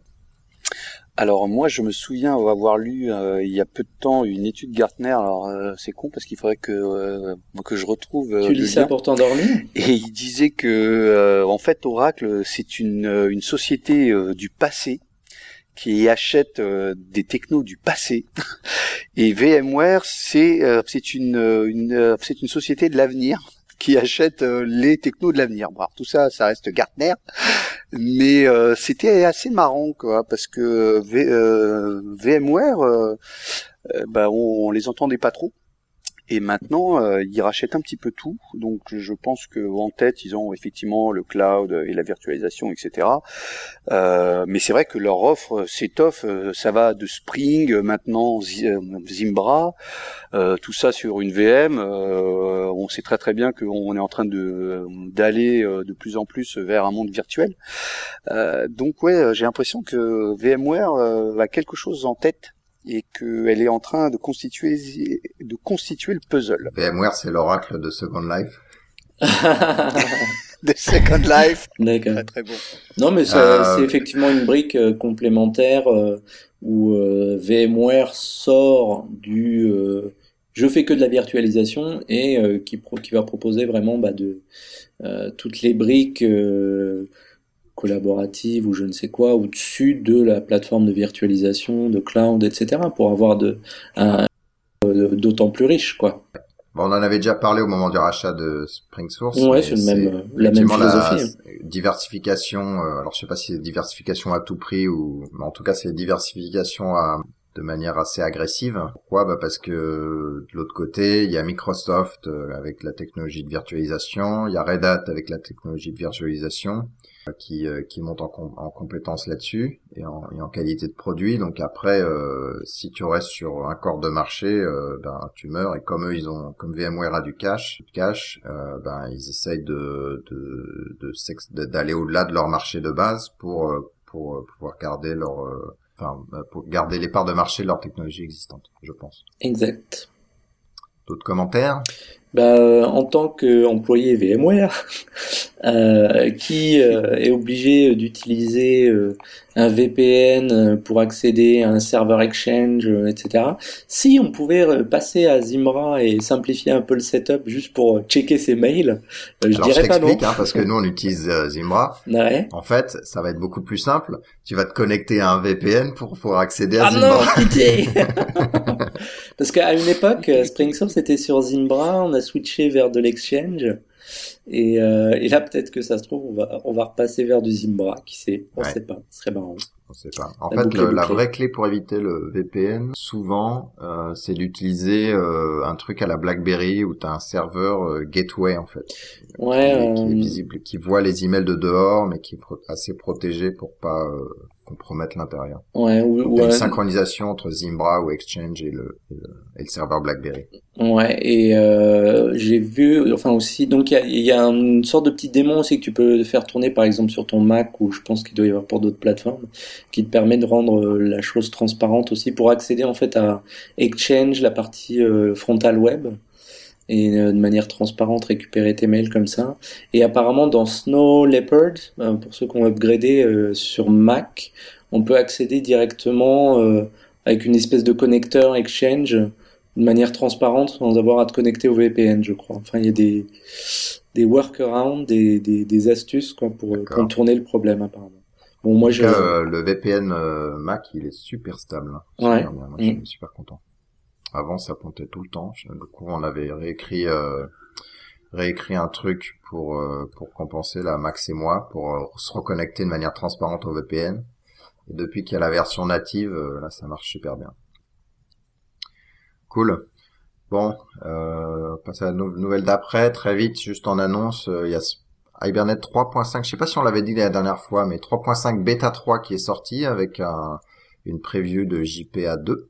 Alors moi je me souviens avoir lu euh, il y a peu de temps une étude Gartner. Alors euh, c'est con parce qu'il faudrait que euh, que je retrouve. tu lis ça pour t'endormir? Et il disait que en fait Oracle c'est une une société du passé qui achète des technos du passé [LAUGHS] et VMware c'est c'est une, une c'est une société de l'avenir qui achète les technos de l'avenir. Bon, tout ça, ça reste Gartner, mais euh, c'était assez marrant quoi parce que euh, VMware euh, bah, on, on, les entendait pas trop et maintenant, euh, ils rachètent un petit peu tout. Donc, je pense que en tête, ils ont effectivement le cloud et la virtualisation, etc. Euh, mais c'est vrai que leur offre s'étoffe. Euh, ça va de Spring, maintenant euh, Zimbra, euh, tout ça sur une VM. on sait très très bien qu'on est en train de d'aller de plus en plus vers un monde virtuel. donc, ouais, j'ai l'impression que VMware a quelque chose en tête et qu'elle est en train de constituer, de constituer le puzzle. [LAUGHS] VMware, c'est l'oracle de Second Life. de Second Life. [LAUGHS] D'accord. Très, très bon. Non, mais euh, c'est effectivement une brique euh, complémentaire euh, où VMware sort du je fais que de la virtualisation et qui, qui va proposer vraiment bah, de toutes les briques collaborative ou je ne sais quoi au-dessus de la plateforme de virtualisation, de cloud, etc. pour avoir de, un, d'autant plus riche, quoi. Bon, on en avait déjà parlé au moment du rachat de Spring Source. Ouais, c'est même, la même philosophie. diversification, euh, alors je sais pas si c'est diversification à tout prix ou, mais en tout cas c'est diversification à, de manière assez agressive. Pourquoi? Bah Parce que de l'autre côté, il y a Microsoft euh, avec la technologie de virtualisation, il y a Red Hat avec la technologie de virtualisation euh, qui, euh, qui monte en, en compétence là-dessus et en, et en, qualité de produit. Donc après, si tu restes sur un corps de marché, ben tu meurs. Et comme eux, ils ont, comme VMware a du cash, du cash, ben ils essayent de d'aller de, de, au-delà de leur marché de base pour pour pouvoir garder leur enfin, bah, pour garder les parts de marché de leur technologie existante, je pense. Exact. D'autres commentaires? Bah, euh, en tant qu'employé VMware, [LAUGHS] euh, qui euh, est obligé d'utiliser un VPN pour accéder à un serveur Exchange, etc. Si on pouvait passer à Zimbra et simplifier un peu le setup juste pour checker ses mails, je dirais je pas non. Hein, parce que nous on utilise Zimbra. Ouais. En fait, ça va être beaucoup plus simple. Tu vas te connecter à un VPN pour pouvoir accéder à ah Zimbra. Ah non, pitié [LAUGHS] Parce qu'à une époque, [LAUGHS] Spring Source était sur Zimbra, on a switché vers de l'exchange. Et, euh, et, là, peut-être que ça se trouve, on va, on va repasser vers du Zimbra, qui sait, on sait pas, ce serait marrant. On sait pas. En fait, la vraie clé pour éviter le VPN, souvent, euh, c'est d'utiliser euh, un truc à la BlackBerry où tu as un serveur gateway en fait, ouais, qui, qui, est visible, qui voit les emails de dehors, mais qui est assez protégé pour pas compromettre l'intérieur. Ouais, ou, ou une synchronisation entre Zimbra ou Exchange et le, et le, serveur BlackBerry. Ouais, et euh, j'ai vu, enfin aussi, donc il y a, y a, une sorte de petit démon aussi que tu peux faire tourner par exemple sur ton Mac ou je pense qu'il doit y avoir pour d'autres plateformes, qui te permet de rendre euh, la chose transparente aussi pour accéder en fait à Exchange, la partie euh, frontale web et euh, de manière transparente récupérer tes mails comme ça. Et apparemment dans Snow Leopard, euh, pour ceux qui ont upgradé euh, sur Mac, on peut accéder directement avec une espèce de connecteur Exchange de manière transparente sans avoir à te connecter au VPN, je crois. Enfin, il y a des, des workarounds, des, des, des astuces quoi, pour contourner le problème apparemment. Bon, moi, je... le VPN Mac, il est super stable. Hein. Ouais. Moi, je suis mm. super content. Avant, ça pontait tout le temps. Du coup, on avait réécrit euh, réécrit un truc pour euh, pour compenser la Max et moi pour euh, se reconnecter de manière transparente au VPN. Et depuis qu'il y a la version native, là, ça marche super bien. Cool. Bon, euh, passer à la nouvelle d'après, très vite, juste en annonce, il y a Hibernate 3.5, je sais pas si on l'avait dit la dernière fois, mais 3.5 bêta 3 qui est sorti avec un, une preview de JPA 2.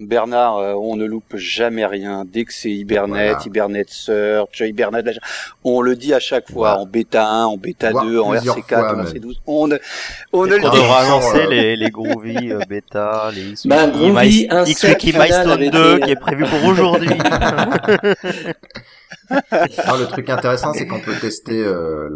Bernard, euh, on ne loupe jamais rien. Dès que c'est Hibernate, Hibernate Search, Hibernate, on le dit à chaque fois, en bêta 1, en bêta 2, en RC4, en RC12. On ne, on ne le dit pas. annoncer les, les Groovy euh, bêta, les bah, Groovy, XWiki Milestone 2 qui est prévu pour aujourd'hui. [LAUGHS] [LAUGHS] Alors, le truc intéressant, c'est qu'on peut tester euh,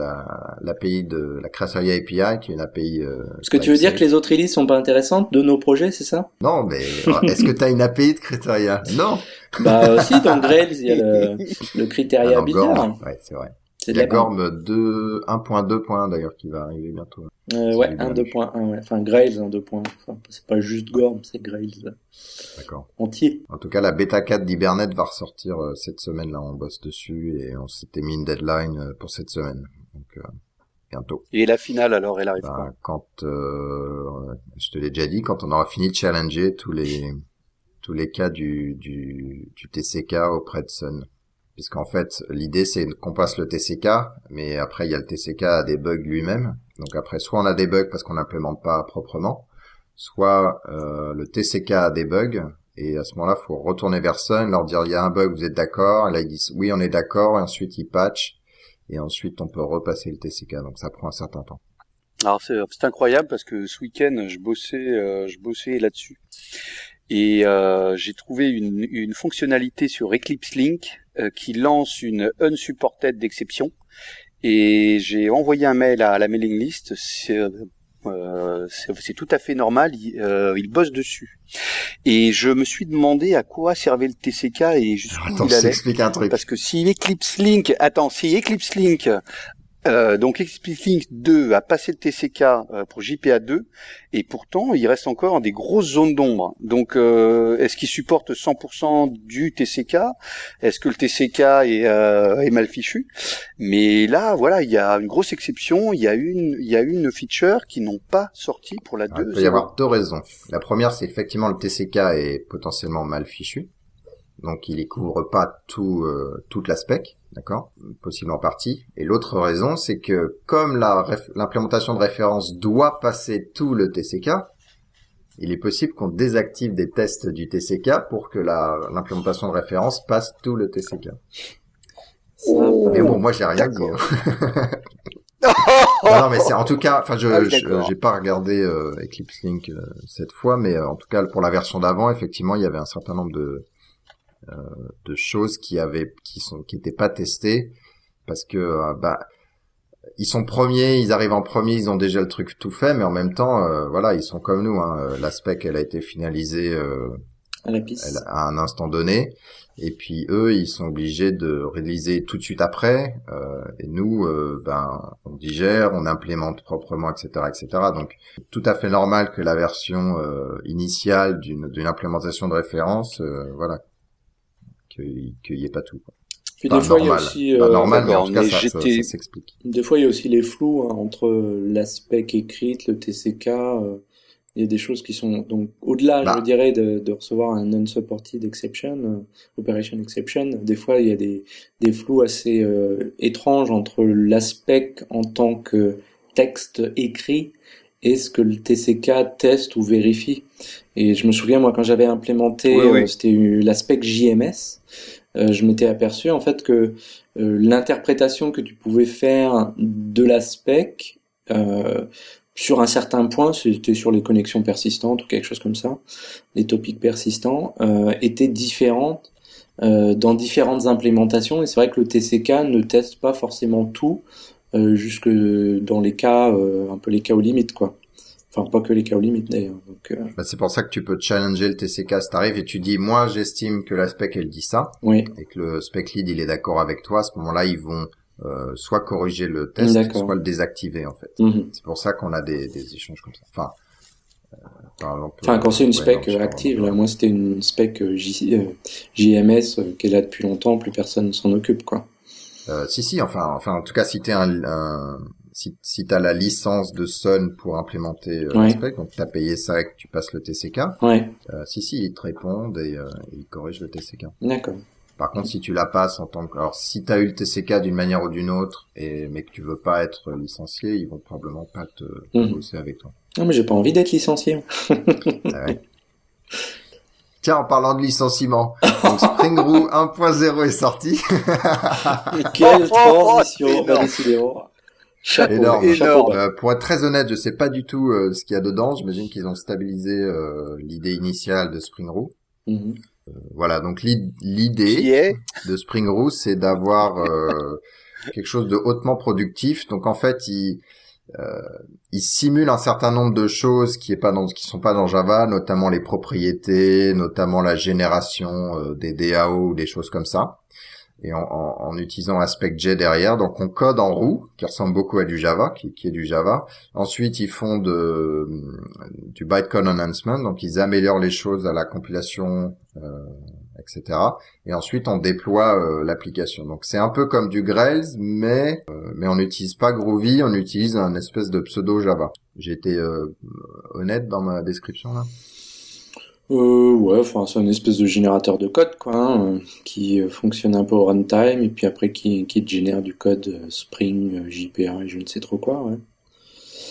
l'API de la Criteria API, qui est une API. Euh, Est-ce que tu veux dire que les autres releases sont pas intéressantes de nos projets, c'est ça? Non, mais euh, est-ce que tu as une API de Criteria? Non. Bah aussi, dans Grails, il y a le, le [LAUGHS] Criteria ah, Builder. Ouais, c'est vrai. Il y a Gorm 1.2. d'ailleurs qui va arriver bientôt. Euh, ouais, 1.2.1, ouais. Enfin, Grails 1.2. Enfin, c'est pas juste Gorm, c'est Grails. D'accord. Entier. En tout cas, la bêta 4 d'Hibernate va ressortir euh, cette semaine, là, on bosse dessus et on s'était mis une deadline euh, pour cette semaine. Donc, euh, bientôt. Et la finale, alors, elle arrive ben, quand? je te l'ai déjà dit, quand on aura fini de challenger tous les tous les cas du, du, du TCK auprès de Sun puisqu'en fait l'idée c'est qu'on passe le TCK, mais après il y a le TCK à des bugs lui-même. Donc après soit on a des bugs parce qu'on n'implémente pas proprement, soit euh, le TCK a des bugs et à ce moment-là faut retourner vers Sun, leur dire il y a un bug, vous êtes d'accord? Et là ils disent oui on est d'accord et ensuite ils patchent et ensuite on peut repasser le TCK. Donc ça prend un certain temps. Alors c'est incroyable parce que ce week-end je bossais euh, je bossais là-dessus et euh, j'ai trouvé une, une, fonctionnalité sur Eclipse Link euh, qui lance une unsupported d'exception. Et j'ai envoyé un mail à la mailing list. C'est euh, tout à fait normal, il, euh, il, bosse dessus. Et je me suis demandé à quoi servait le TCK et jusqu'où il allait. Un truc. Parce que si Eclipse Link, attends, si Eclipse Link Euh, donc Explicit 2 a passé le TCK euh, pour JPA2 et pourtant il reste encore des grosses zones d'ombre. Donc euh, est-ce qu'il supporte 100% du TCK Est-ce que le TCK est, est, mal fichu? Mais là voilà il y a une grosse exception. Il y a une il y a une feature qui n'ont pas sorti pour la 2. il peut y avoir deux raisons. La première c'est effectivement le TCK est potentiellement mal fichu donc il ne couvre pas tout euh, toute la spec, d'accord, possible en partie. Et l'autre raison, c'est que comme l'implémentation de référence doit passer tout le TCK, il est possible qu'on désactive des tests du TCK pour que l'implémentation de référence passe tout le TCK. Mais bon, moi j'ai rien dit. Hein. [LAUGHS] non, mais c'est en tout cas, enfin, je ah j'ai pas regardé euh, Eclipse Link euh, cette fois, mais euh, en tout cas pour la version d'avant, effectivement, il y avait un certain nombre de de choses qui avaient qui sont qui étaient pas testées parce que euh, bah ils sont premiers, ils arrivent en premier, ils ont déjà le truc tout fait, mais en même temps, euh, voilà, ils sont comme nous. Hein. La spec, elle a été finalisée à, la piste. à un instant donné, et puis eux, ils sont obligés de réaliser tout de suite après. et nous, ben, on digère, on implémente proprement, etc., etc. Donc, tout à fait normal que la version initiale d'une d'une implémentation de référence, voilà, qu'il n'y ait pas tout. Puis des fois, il y a aussi, euh, normal, mais en tout cas, ça, s'explique. Des fois, il y a aussi les flous hein, entre l'aspect écrit, le TCK. Euh, il y a des choses qui sont donc au-delà, je bah. dirais, de, de, recevoir un non-supported exception, euh, operation exception. Des fois, il y a des, des flous assez étranges entre l'aspect en tant que texte écrit et ce que le TCK teste ou vérifie? Et je me souviens, moi, quand j'avais implémenté, euh, c'était l'aspect JMS, euh, je m'étais aperçu en fait que euh, l'interprétation que tu pouvais faire de l'aspect sur un certain point, c'était sur les connexions persistantes ou quelque chose comme ça, les topics persistants, était différente dans différentes implémentations. Et c'est vrai que le TCK ne teste pas forcément tout, jusque dans les cas, un peu les cas aux limites, quoi. Enfin, pas que les cas aux limites d'ailleurs. Euh... bah, c'est pour ça que tu peux challenger le TCK si t'arrives et tu dis, moi, j'estime que la spec, elle dit ça. Oui. Et que le spec lead, il est d'accord avec toi. À ce moment-là, ils vont euh, soit corriger le test, soit le désactiver, en fait. Mhm. C'est pour ça qu'on a des, des, échanges comme ça. Enfin, euh, enfin, quand c'est une spec active, là, moi, c'était une spec euh, J, JMS qui est là depuis longtemps, plus personne ne s'en occupe, quoi. Si, si, enfin, enfin, en tout cas, si t'es un, un si, si tu as la licence de Sun pour implémenter euh, ouais. donc tu as payé ça et que tu passes le TCK, ouais. euh, si, si, ils te répondent et, euh, ils corrigent le TCK. D'accord. Par contre, si tu la passes en tant que... Alors, si tu as eu le TCK d'une manière ou d'une autre, et mais que tu veux pas être licencié, ils vont probablement pas te mmh. bosser avec toi. Non, mais j'ai pas envie d'être licencié. ah ouais. [LAUGHS] Tiens, en parlant de licenciement, donc Spring [LAUGHS] Root 1.0 est sorti. Quelle transition, bah, décidément. Chapeau, énorme. Chapeau, euh, pour être très honnête, je sais pas du tout euh, ce qu'il y a dedans. J'imagine qu'ils ont stabilisé euh, l'idée initiale de Spring Root. Mm-hmm. voilà, donc l'idée de Spring Root, c'est d'avoir quelque chose de hautement productif. Donc en fait, il il simule un certain nombre de choses qui est pas dans, qui sont pas dans Java, notamment les propriétés, notamment la génération des DAO ou des choses comme ça et en, en, en, utilisant AspectJ derrière. Donc on code en roue, qui ressemble beaucoup à du Java, qui, qui est du Java. Ensuite ils font de, du bytecode enhancement, donc ils améliorent les choses à la compilation, euh, etc. Et ensuite on déploie euh, l'application. Donc c'est un peu comme du Grails, mais euh, mais on n'utilise pas Groovy, on utilise un espèce de pseudo Java. J'ai été euh, honnête dans ma description là. Euh, ouais, enfin c'est un espèce de générateur de code quoi, hein, qui euh, fonctionne un peu au runtime et puis après qui, qui génère du code euh, Spring, euh, JPA et je ne sais trop quoi. Ouais.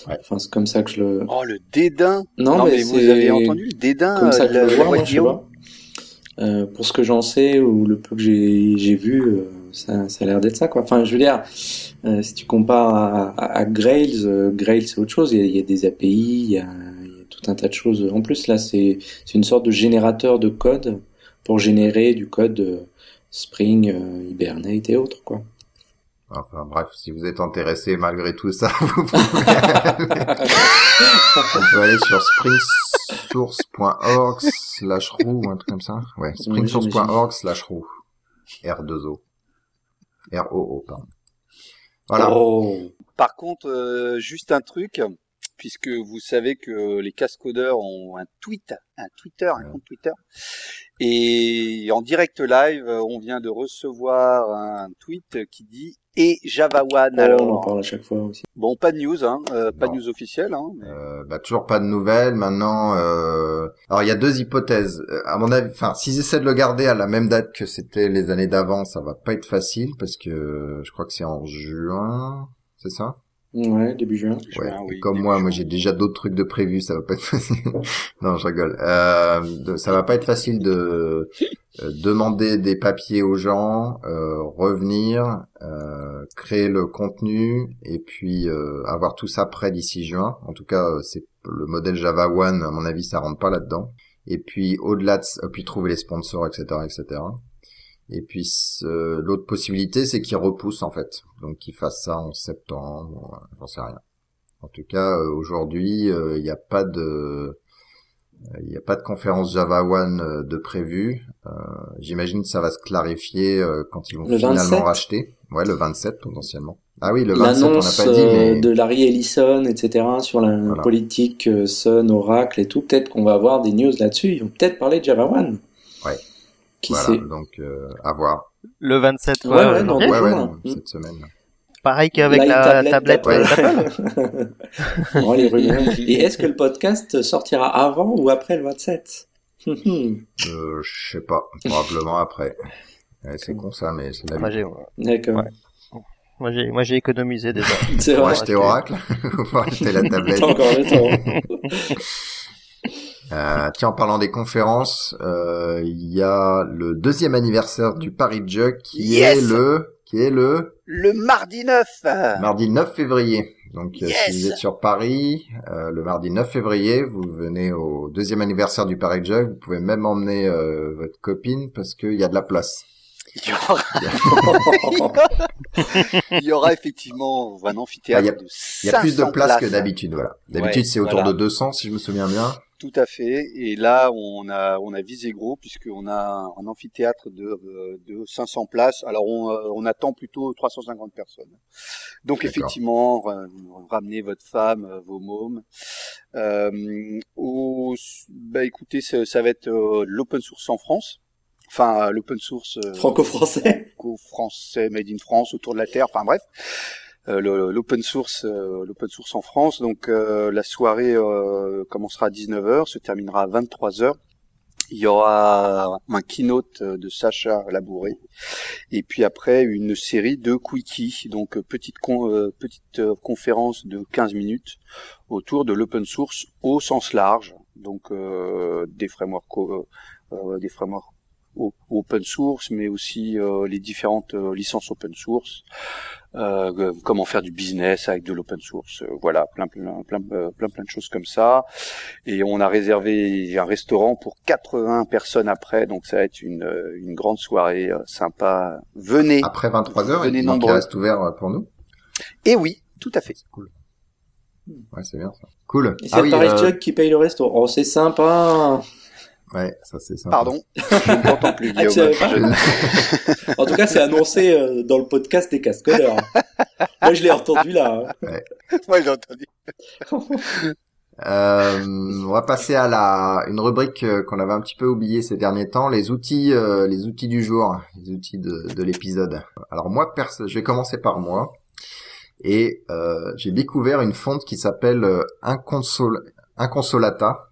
ouais. Enfin c'est comme ça que je le. Oh le dédain. Non, non mais, mais vous avez entendu le dédain. Comme ça que je le vois, moi, je sais pas. Euh, pour ce que j'en sais ou le peu que j'ai vu, euh, ça, ça a l'air d'être ça quoi. Enfin je veux dire, euh, si tu compares à, à, à Grails, Grails c'est autre chose. Il y, a, il y a des API, il y a tout un tas de choses. En plus, là, c'est une sorte de générateur de code pour générer du code euh, Spring, euh, Hibernate et autres, quoi. Enfin bref, si vous êtes intéressé malgré tout ça, [LAUGHS] vous pouvez aller, [LAUGHS] sur springsource.org slash roux ou un truc comme ça. Ouais, springsource.org slash roux. R2O. R-O-O, pardon. Voilà. Oh. Par contre, euh, juste un truc, puisque vous savez que les cascodeurs ont un tweet, un Twitter, un compte Twitter, et en direct live, on vient de recevoir un tweet qui dit et Java One. Oh, on en Alors, parle à chaque fois aussi. bon, pas de news, hein, euh, pas de news officielle. Hein, mais- Euh, bah, toujours pas de nouvelles. Maintenant, euh... alors il y a deux hypothèses. Euh, À mon avis, enfin, s'ils essaient de le garder à la même date que c'était les années d'avant, ça va pas être facile parce que je crois que c'est en juin, c'est ça? Ouais, début juin. Ouais. Juin, et oui, comme début moi, moi j'ai déjà d'autres trucs de prévus, ça va pas être facile. [LAUGHS] non, je rigole. Euh, de- ça va pas être facile de euh, demander des papiers aux gens, euh, revenir, euh, créer le contenu et puis euh, avoir tout ça prêt d'ici juin. En tout cas, euh, c'est le modèle Java One, à mon avis, ça rentre pas là-dedans. Et puis au-delà de, ça- puis trouver les sponsors, etc., etc. Et puis ce- l'autre possibilité, c'est qu'ils repoussent en fait, donc qu'ils fassent ça en septembre, euh, j'en sais rien. En tout cas, euh, aujourd'hui, euh, il n'y a pas de, euh, il n'y a pas de conférence Java One euh, de prévu. Euh, J'imagine que ça va se clarifier euh, quand ils vont Le finalement 27? racheter. Ouais, le 27 potentiellement. Ah oui, le 27, on n'a pas dit, mais euh, de Larry Ellison, etc., sur la Voilà. politique euh, Sun, Oracle et tout, peut-être qu'on va avoir des news là-dessus. Ils vont peut-être parler de Java One. Ouais. Qui voilà, sait donc euh, à voir. Le 27 Ouais, ouais, deux Ouais, ouais, hein. non, cette semaine. Pareil qu'avec la tablette, d'Apple. euh, d'Apple. [LAUGHS] Bon, les rumeurs. Et est-ce que le podcast sortira avant ou après le 27 Hum, hum. Euh, je sais pas, probablement après. Ouais, c'est con ça, mais c'est la Moi vie. j'ai, D'accord. Ouais. moi j'ai, moi j'ai économisé déjà. [LAUGHS] C'est Pour acheter Oracle, [LAUGHS] pour acheter la tablette. Encore le temps. Euh, tiens, en parlant des conférences, euh, il y a le deuxième anniversaire du Paris Jug qui Yes est le qui est le Le mardi 9 mardi 9 février. Donc euh, Yes si vous êtes sur Paris, euh, le mardi 9 février, vous venez au deuxième anniversaire du Paris Jug. Vous pouvez même emmener euh, votre copine parce qu'il y a de la place. il y aura, [LAUGHS] [LAUGHS] il y aura effectivement un amphithéâtre Ah, il y a- de Il y a plus de 500 place que d'habitude, voilà. D'habitude Ouais, c'est autour voilà. de 200 si je me souviens bien. Tout à fait. Et là, on a on a visé gros puisqu'on a un amphithéâtre de euh, de 500 places. Alors on, euh, on attend plutôt 350 personnes. Donc effectivement, ra- ramenez votre femme, euh, vos mômes. Euh, au, bah écoutez, ça, ça va être euh, l'open source en France. Enfin, l'open source euh, Franco-français. français made in France autour de la terre enfin bref euh, l'open source euh, l'open source en France. Donc euh, la soirée euh, commencera à 19h se terminera à 23h il y aura un keynote de Sacha Labouré. Et puis après une série de quickies donc euh, petite con- euh, petite euh, conférence de 15 minutes autour de l'open source au sens large. Donc euh, des frameworks euh, des frameworks open source, mais aussi euh, les différentes euh, licences open source, euh, comment faire du business avec de l'open source, euh, voilà, plein plein plein plein plein de choses comme ça. Et on a réservé un restaurant pour 80 personnes après, donc ça va être une une grande soirée euh, sympa. Venez. Après 23 heures, Venez il reste ouvert pour nous. Et oui, tout à fait. C'est cool. Ouais, c'est bien ça. Cool. Et c'est le Paris euh, qui paye le resto. Oh, c'est sympa. Ouais, ça c'est sympa. Pardon, je ne t'entends plus, [LAUGHS] Ah, tu Guillaume. savais pas Je- En tout cas, c'est annoncé euh, dans le podcast des cascodeurs. Moi, je l'ai entendu là. hein. [LAUGHS] Moi, j'ai entendu. [LAUGHS] Euh, on va passer à la une rubrique euh, qu'on avait un petit peu oubliée ces derniers temps, les outils, euh, les outils du jour, les outils de, de l'épisode. Alors moi, perso, je vais commencer par moi. Et euh, j'ai découvert une fonte qui s'appelle euh, Inconsol Inconsolata,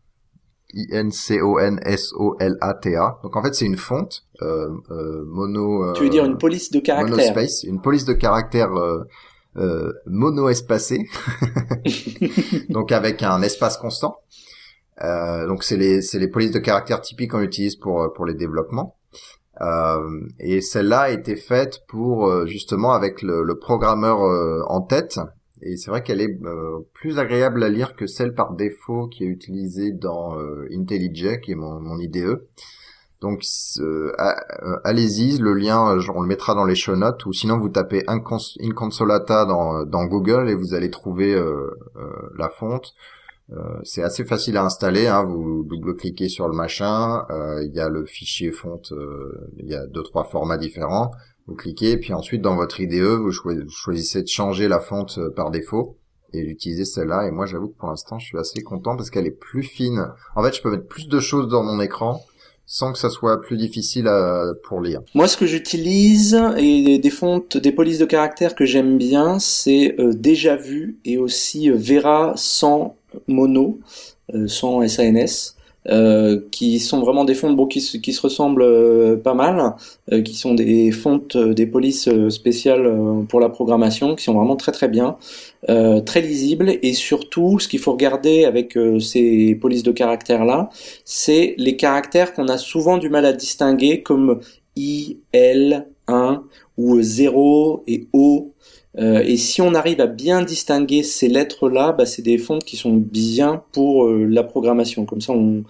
I-N-C-O-N-S-O-L-A-T-A. Donc en fait, c'est une fonte euh, euh, mono. Tu veux dire une police de caractère monospace, une police de caractère euh, euh, mono-espacé, [LAUGHS] donc avec un espace constant. Euh, donc c'est les c'est les polices de caractère typiques qu'on utilise pour euh, pour les développements. Euh, et celle-là a été faite pour euh, justement avec le, le programmeur euh, en tête. Et c'est vrai qu'elle est euh, plus agréable à lire que celle par défaut qui est utilisée dans euh, IntelliJ, qui est mon, IDE. Donc euh, euh, allez-y, le lien, euh, on le mettra dans les show notes, ou sinon vous tapez Incons- Inconsolata dans, Google et vous allez trouver euh, la fonte. C'est assez facile à installer, hein, vous double-cliquez sur le machin, il y a le fichier fonte, il y a deux trois formats différents. Vous cliquez, puis ensuite dans votre IDE, vous choisissez de changer la fonte euh, par défaut et d'utiliser celle-là. Et moi, j'avoue que pour l'instant, je suis assez content parce qu'elle est plus fine. En fait, je peux mettre plus de choses dans mon écran sans que ça soit plus difficile pour lire. Moi, ce que j'utilise et des fontes, des polices de caractère que j'aime bien, c'est euh, déjà vu et aussi euh, Vera sans mono, sans SANS. Euh, qui sont vraiment des fontes bon, qui, qui se ressemblent euh, pas mal, euh, qui sont des fontes, des polices spéciales pour la programmation, qui sont vraiment très très bien, très lisibles, et surtout, ce qu'il faut regarder avec ces polices de caractères là, c'est les caractères qu'on a souvent du mal à distinguer, comme I, L, 1 ou 0 et O euh, et si on arrive à bien distinguer ces lettres-là, bah, c'est des fontes qui sont bien pour euh, la programmation. Comme ça, on,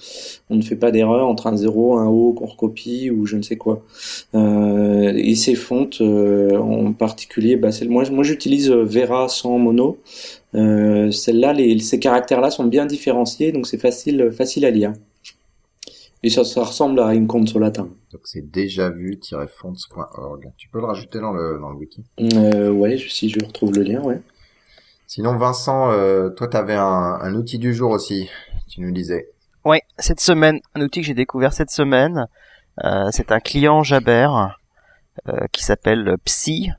ne fait pas d'erreur entre un 0, un O qu'on recopie ou je ne sais quoi. Euh, et ces fontes, euh, en particulier, bah, moi, moi j'utilise Vera sans mono. Celles-là, ces caractères-là sont bien différenciés, donc c'est facile, facile à lire. Et ça, ça ressemble à une consolatin. Donc c'est déjà vu-fonts.org. Tu peux le rajouter dans le, dans le wiki? Euh, Ouais, si je retrouve le lien, ouais. Sinon, Vincent, euh, toi, tu avais un, un, outil du jour aussi, tu nous disais. Ouais, cette semaine, un outil que j'ai découvert cette semaine, euh, c'est un client Jabber euh, qui s'appelle Psy.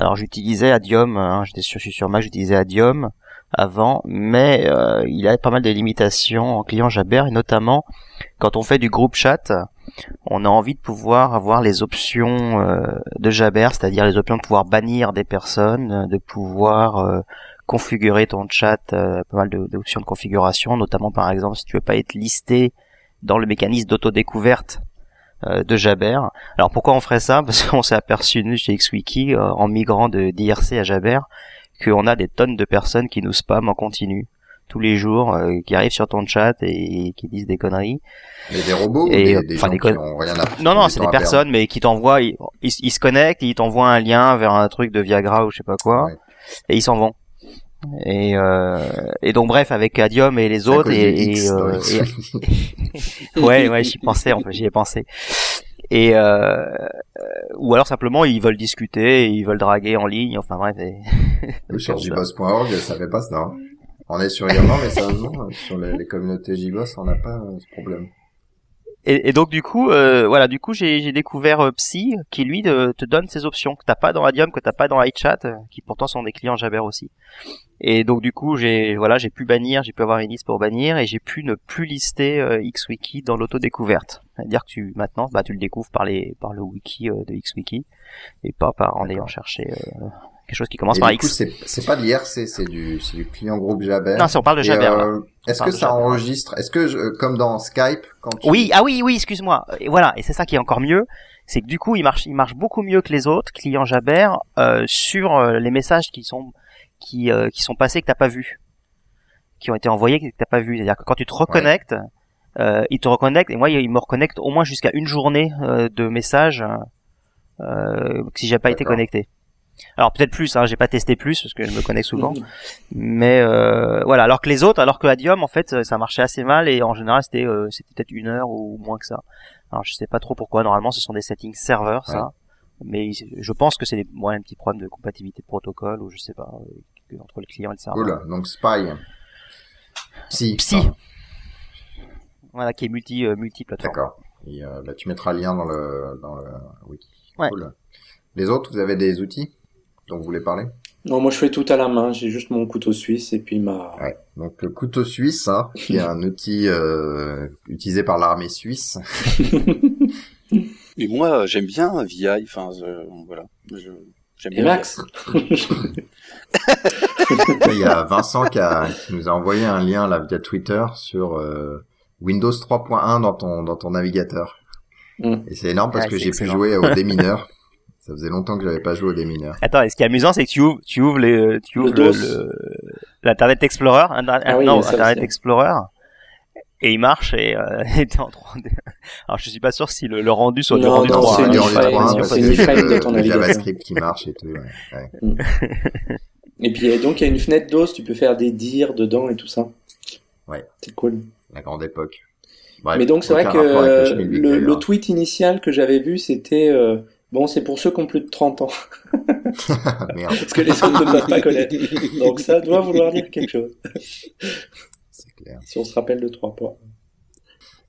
Alors j'utilisais Adium, hein, j'étais sur, je suis sur Mac, j'utilisais Adium avant, mais euh, il a pas mal de limitations en client Jabber, et notamment quand on fait du groupe chat, on a envie de pouvoir avoir les options euh, de Jabber, c'est-à-dire les options de pouvoir bannir des personnes, de pouvoir euh, configurer ton chat, pas mal d'options de, configuration, notamment par exemple si tu veux pas être listé dans le mécanisme d'autodécouverte de Jabber. Alors pourquoi on ferait ça? Parce [LAUGHS] qu'on s'est aperçu nous chez XWiki en migrant de d'IRC à Jabber qu'on a des tonnes de personnes qui nous spamment en continu tous les jours, euh, qui arrivent sur ton chat et, qui disent des conneries. Mais des robots et, ou des, gens qui ont rien à Non, non, c'est des personnes, mais qui t'envoient, ils, ils, se connectent, ils t'envoient un lien vers un truc de Viagra ou je sais pas quoi, et ils s'en vont. Et, euh, et donc bref avec Adium et les autres et, euh, [LAUGHS] [LAUGHS] ouais ouais j'y pensais en fait j'y ai pensé et euh, ou alors simplement ils veulent discuter, ils veulent draguer en ligne, enfin bref. Et... [LAUGHS] sur jboss.org, ça fait pas ça. Hein. On est sur Irlande, mais sérieusement, sur les, les communautés JBoss, on n'a pas ce problème. Et, et, donc du coup, euh, voilà, du coup j'ai découvert euh, Psy qui lui te donne ces options que t'as pas dans Radium, que t'as pas dans iChat, euh, qui pourtant sont des clients Jabber aussi. Et donc du coup j'ai voilà j'ai pu bannir, j'ai pu avoir une liste pour bannir et j'ai pu ne plus lister XWiki dans l'autodécouverte. C'est-à-dire que tu maintenant bah tu le découvres par les par le wiki de XWiki et pas par en ayant cherché quelque chose qui commence par X. C'est pas de l'IRC, c'est du, du client groupe Jabber. Non, si on parle de Jabber. Euh, est-ce que ça enregistre Est-ce que comme dans Skype quand tu... Oui, ah oui, oui, excuse-moi. Et voilà, et c'est ça qui est encore mieux, c'est que du coup, il marche, il marche beaucoup mieux que les autres clients Jabber euh, sur euh, les messages qui sont qui euh, qui sont passés que t'as pas vu, qui ont été envoyés que t'as pas vu. C'est-à-dire que quand tu te reconnectes, euh, il te reconnecte et moi, il me reconnecte au moins jusqu'à une journée de messages si j'ai pas été connecté. Alors peut-être plus, hein, j'ai pas testé plus parce que je me connais souvent, mais euh, voilà. Alors que les autres, alors que Adium en fait, ça marchait assez mal et en général c'était euh, c'était peut-être une heure ou moins que ça. Alors je sais pas trop pourquoi. Normalement, ce sont des settings serveurs, ça. Mais je pense que c'est des, un petit problème de compatibilité de protocole ou je sais pas euh, entre les clients et le serveur. Oula, donc Spy. Psy. Psy. Voilà, qui est multi euh, multi plateforme. D'accord. Et bah, tu mettras le lien dans le dans le wiki. Ouais. Cool. Les autres, vous avez des outils? Dont vous voulez parler? Non, moi je fais tout à la main, j'ai juste mon couteau suisse et puis ma... Ouais, donc le couteau suisse, hein, [LAUGHS] qui est un outil euh, utilisé par l'armée suisse. Et moi, j'aime bien VI, enfin, voilà. J'aime bien. Max [LAUGHS] Il y a Vincent qui, a, qui, nous a envoyé un lien là via Twitter sur euh, Windows 3.1 dans ton dans ton navigateur. Mm. Et c'est énorme parce que j'ai pu jouer au [LAUGHS] démineur. Ça faisait longtemps que j'avais pas joué au démineur. Attends, et ce qui est amusant, c'est que tu ouvres, tu ouvres les, tu ouvres le, l'Internet Explorer, ah oui, non, Internet Explorer, et il marche et euh, [LAUGHS] était en 3D. Alors je suis pas sûr si le, le rendu soit du rendu 3. C'est une fenêtre de ton JavaScript qui marche et tout. Ouais. [LAUGHS] Mm. et puis donc il y a une fenêtre d'os, tu peux faire des dires dedans et tout ça. Ouais. C'est cool. La grande époque. Bref, Mais donc c'est vrai que le, le, tweet initial que j'avais vu, c'était euh, Bon, c'est pour ceux qui ont plus de 30 ans. [LAUGHS] Merde, Parce que les autres ne peuvent pas connaître. Donc ça doit vouloir dire quelque chose. c'est clair. Si on se rappelle de trois points.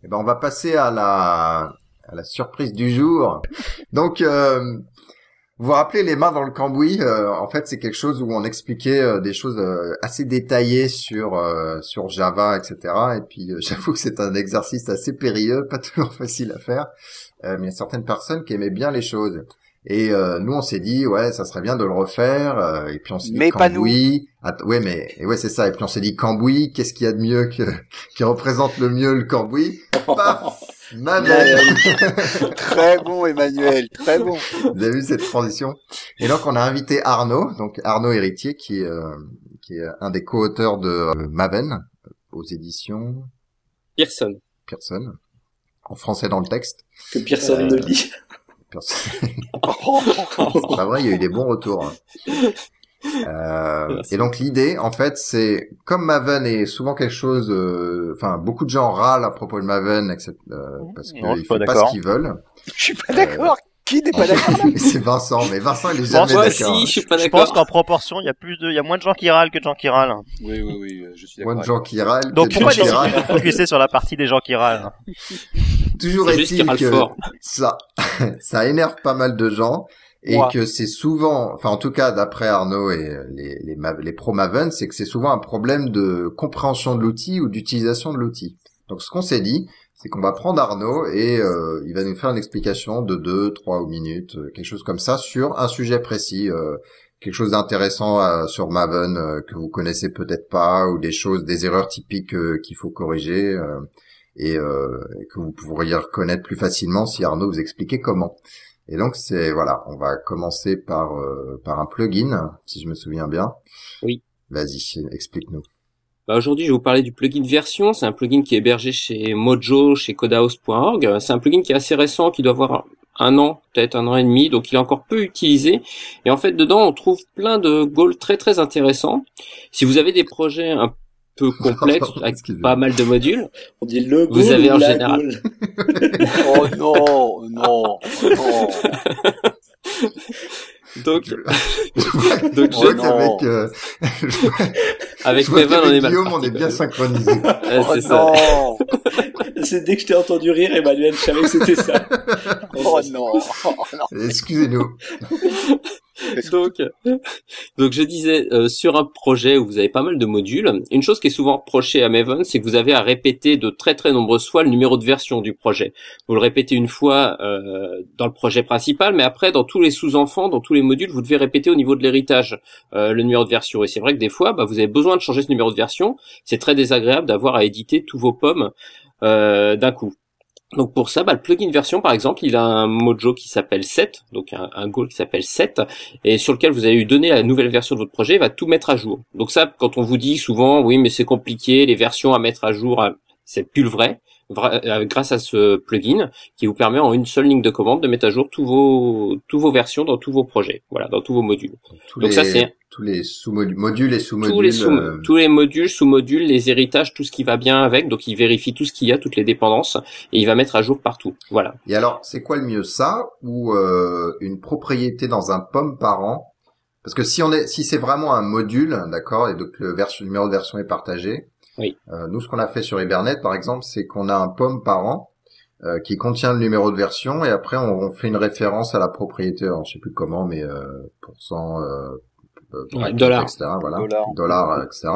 Eh ben, on va passer à la, à la surprise du jour. Donc, euh, vous vous rappelez les mains dans le cambouis euh, En fait, c'est quelque chose où on expliquait euh, des choses euh, assez détaillées sur euh, sur Java, etc. Et puis, [LAUGHS] j'avoue que c'est un exercice assez périlleux, pas toujours facile à faire. Euh, mais il y a certaines personnes qui aimaient bien les choses. Et euh, nous, on s'est dit, ouais, ça serait bien de le refaire. euh, et puis on s'est dit, Mais pas Cambouis. Att- ouais, mais et ouais, c'est ça. Et puis on s'est dit, Cambouis, qu'est-ce qu'il y a de mieux que [LAUGHS] qui représente le mieux le Cambouis? Paf [LAUGHS] Manuel [LAUGHS] Très bon, Emmanuel, très bon. Vous avez vu cette transition? Et donc on a invité Arnaud, donc Arnaud Héritier, qui est euh, qui est un des co-auteurs de euh, Maven aux éditions Pearson. Pearson, en français dans le texte. Que personne ne lit. [LAUGHS] C'est pas vrai, il y a eu des bons retours. hein. Euh, et donc l'idée, en fait, c'est comme Maven est souvent quelque chose, euh, enfin beaucoup de gens râlent à propos de Maven, etc., euh, parce qu'ils pas font pas d'accord. ce qu'ils veulent. Je suis pas d'accord. Qui n'est pas d'accord [LAUGHS] c'est Vincent, mais Vincent il est jamais Moi d'accord. aussi, je suis pas Je pense d'accord. qu'en proportion, il y a plus de, il y a moins de gens qui râlent que de gens qui râlent. Oui, oui, oui, euh, je suis Moins d'accord. de gens qui râlent. Donc pourquoi gens qui décider râlent. de focuser sur la partie des gens qui râlent [LAUGHS] Toujours est-il que ça, [LAUGHS] ça énerve pas mal de gens et Ouais. que c'est souvent, enfin en tout cas d'après Arnaud et les les, ma- les pro Maven, c'est que c'est souvent un problème de compréhension de l'outil ou d'utilisation de l'outil. Donc ce qu'on s'est dit, c'est qu'on va prendre Arnaud et euh, il va nous faire une explication de deux, trois minutes, euh, quelque chose comme ça sur un sujet précis. euh, quelque chose d'intéressant euh, sur Maven euh, que vous connaissez peut-être pas ou des choses, des erreurs typiques euh, qu'il faut corriger euh, et, euh, et que vous pourriez reconnaître plus facilement si Arnaud vous expliquait comment. Et donc c'est voilà, on va commencer par euh, par un plugin, si je me souviens bien. Oui. Vas-y, explique-nous. Bah, aujourd'hui, je vais vous parler du plugin version. C'est un plugin qui est hébergé chez Mojo, chez codahouse.org. C'est un plugin qui est assez récent, qui doit avoir un an, peut-être un an et demi, donc il est encore peu utilisé. Et en fait, dedans, on trouve plein de goals très très intéressants. Si vous avez des projets un peu [LAUGHS] complexes, avec pas mal de modules, On dit le Vous avez en général- [LAUGHS] Oh non, non, non. [LAUGHS] donc, Donc Donc, je [LAUGHS] vois [LAUGHS] je- qu'avec euh, [LAUGHS] avec je vois Maven, on est mal Guillaume, parti, on est bien synchronisé. Ouais, Oh c'est ça. non, C'est dès que je t'ai entendu rire, Emmanuel, je savais que c'était ça. oh non, oh non. Excusez-nous. [LAUGHS] donc, donc je disais euh, sur un projet où vous avez pas mal de modules, une chose qui est souvent reprochée à Maven, c'est que vous avez à répéter de très très nombreuses fois le numéro de version du projet. Vous le répétez une fois euh, dans le projet principal, mais après dans tous les sous-enfants, dans tous les modules, vous devez répéter au niveau de l'héritage euh, le numéro de version. Et c'est vrai que des fois, bah, vous avez besoin de changer ce numéro de version. C'est très désagréable d'avoir à éditer tous vos pommes d'un coup. Donc pour ça, bah, le plugin version par exemple, il a un mojo qui s'appelle 7, donc un, un goal qui s'appelle 7, et sur lequel vous avez eu donné la nouvelle version de votre projet, il va tout mettre à jour. Donc ça, quand on vous dit souvent, oui mais c'est compliqué, les versions à mettre à jour, euh, c'est plus le vrai, Vra- grâce à ce plugin qui vous permet en une seule ligne de commande de mettre à jour tous vos, tous vos versions dans tous vos projets, voilà, dans tous vos modules. Tous Donc les, ça, c'est- tous les sous-modules, modules et sous-modules. Tous les, sous- euh, tous les modules, sous-modules, les héritages, tout ce qui va bien avec, donc il vérifie tout ce qu'il y a, toutes les dépendances, et il va mettre à jour partout. Voilà. Et alors, c'est quoi le mieux, ça ou euh, une propriété dans un pomme par an? Parce que si on est, si c'est vraiment un module, d'accord, et donc le, version, le numéro de version est partagé. Oui. euh, nous, ce qu'on a fait sur Hibernate, par exemple, c'est qu'on a un pomme par an euh, qui contient le numéro de version, et après on, on fait une référence à la propriété. Alors, je sais plus comment, mais euh, pourcent, euh, Ouais, bracket, dollar. etc. Voilà, Dollar. dollar, euh, etc.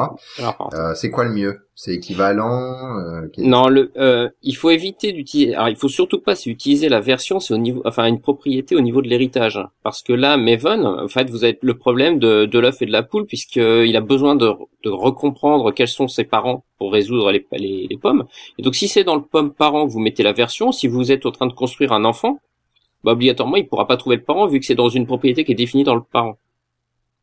Euh, c'est quoi le mieux? C'est équivalent euh, Non, le, euh, il faut éviter d'utiliser. Alors, il faut surtout pas utiliser la version, c'est au niveau, enfin, une propriété au niveau de l'héritage, parce que là, Maven, en fait, vous avez le problème de, de l'œuf et de la poule, puisqu'il a besoin de, de recomprendre quels sont ses parents pour résoudre les, les, les pommes. Et donc, si c'est dans le pomme parent que vous mettez la version, si vous êtes en train de construire un enfant, bah, obligatoirement, il pourra pas trouver le parent vu que c'est dans une propriété qui est définie dans le parent.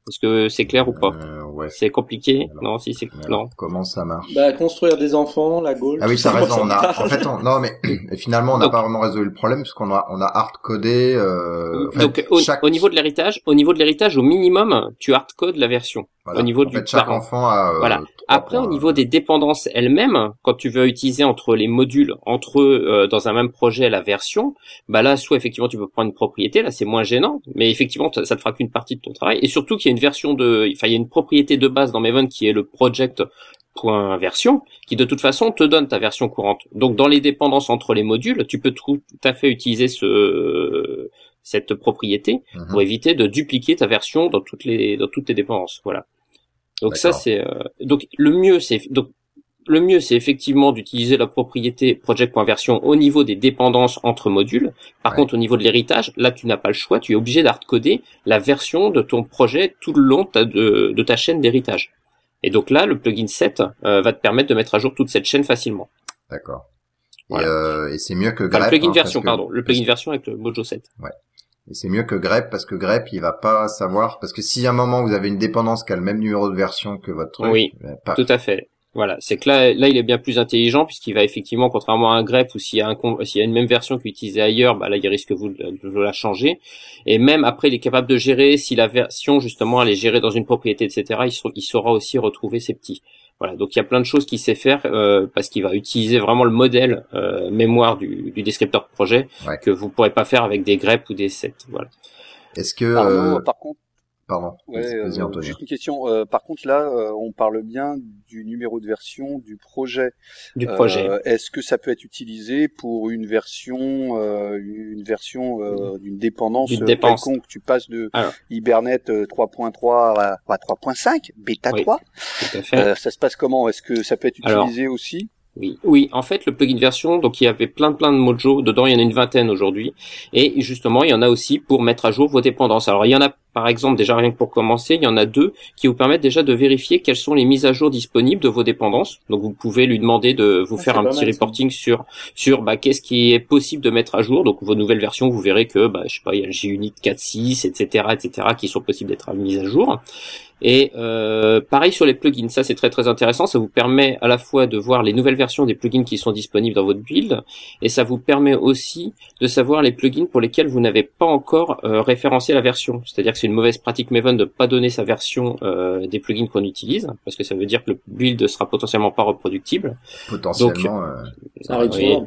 Est-ce que c'est clair ou pas Euh, ouais. C'est compliqué Alors, Non, si c'est non. Comment ça marche Bah, construire des enfants, la Gaule. Ah oui, ça, raison. On a, [LAUGHS] en fait, on, non, mais [CLEARS THROAT] finalement, on n'a pas vraiment résolu le problème parce qu'on a, on a hard codé. Euh, en fait, Donc au, chaque, au niveau de l'héritage, au niveau de l'héritage, au minimum, tu hardcodes la version. voilà. au niveau En du fait, chaque parent. enfant a. euh, Voilà. Après, au niveau des dépendances elles-mêmes, quand tu veux utiliser entre les modules, entre eux, euh, dans un même projet, la version, bah là, soit effectivement tu peux prendre une propriété, là c'est moins gênant, mais effectivement ça ça te fera qu'une partie de ton travail. Et surtout qu'il y a une version de, enfin il y a une propriété de base dans Maven qui est le project.version, qui de toute façon te donne ta version courante. Donc dans les dépendances entre les modules, tu peux tout à fait utiliser ce cette propriété Mhm. pour éviter de dupliquer ta version dans toutes les dans toutes tes dépendances. Voilà. Donc ça c'est euh, donc le mieux c'est donc le mieux c'est effectivement d'utiliser la propriété project.version au niveau des dépendances entre modules. Par Ouais. contre au niveau de l'héritage, là tu n'as pas le choix, tu es obligé d'hardcoder la version de ton projet tout le long de ta, de, de ta chaîne d'héritage. Et donc là le plugin 7 euh, va te permettre de mettre à jour toute cette chaîne facilement. D'accord. Voilà. Et, euh, et c'est mieux que Enfin, grep. le plugin hein, version que- pardon, le plugin version avec le Mojo 7. Et c'est mieux que grep parce que grep il va pas savoir parce que si à un moment vous avez une dépendance qui a le même numéro de version que votre truc, Oui. paf. Tout à fait. Voilà, c'est que là, là, il est bien plus intelligent puisqu'il va effectivement, contrairement à un grep ou s'il y a un, s'il y a une même version qui est utilisée ailleurs, bah là, il risque vous de, de la changer. Et même après, il est capable de gérer si la version justement elle est gérée dans une propriété, etc. Il, sa- il saura aussi retrouver ses petits. Voilà, donc il y a plein de choses qu'il sait faire euh, parce qu'il va utiliser vraiment le modèle euh, mémoire du, du descripteur de projet Ouais. que vous pourrez pas faire avec des greps ou des sets. Voilà. Est-ce que euh, par contre, pardon, ouais, euh, juste une question. euh, par contre, là, euh, on parle bien du numéro de version du projet. Du projet. Euh, Est-ce que ça peut être utilisé pour une version, euh, une version euh, d'une dépendance quelconque? Tu passes de Alors. Hibernate euh, 3.3 à, à 3.5, bêta Oui. 3. Tout à fait. Euh, ça se passe comment? Est-ce que ça peut être Alors. utilisé aussi? Oui, oui. En fait, le plugin version, donc il y avait plein plein de mojo dedans. Il y en a une vingtaine aujourd'hui, et justement, il y en a aussi pour mettre à jour vos dépendances. Alors, il y en a par exemple déjà rien que pour commencer, il y en a deux qui vous permettent déjà de vérifier quelles sont les mises à jour disponibles de vos dépendances. Donc, vous pouvez lui demander de vous Ah, faire un petit mal, ça. reporting sur sur bah, qu'est-ce qui est possible de mettre à jour. Donc, vos nouvelles versions, vous verrez que bah, je sais pas, il y a le JUnit 4.6, etc., etc., qui sont possibles d'être mises à jour. Et euh, pareil sur les plugins, ça c'est très très intéressant. Ça vous permet à la fois de voir les nouvelles versions des plugins qui sont disponibles dans votre build, et ça vous permet aussi de savoir les plugins pour lesquels vous n'avez pas encore euh, référencé la version. C'est-à-dire que c'est une mauvaise pratique Maven de pas donner sa version euh, des plugins qu'on utilise, parce que ça veut dire que le build sera potentiellement pas reproductible. Potentiellement. euh, Ça arrive Oui.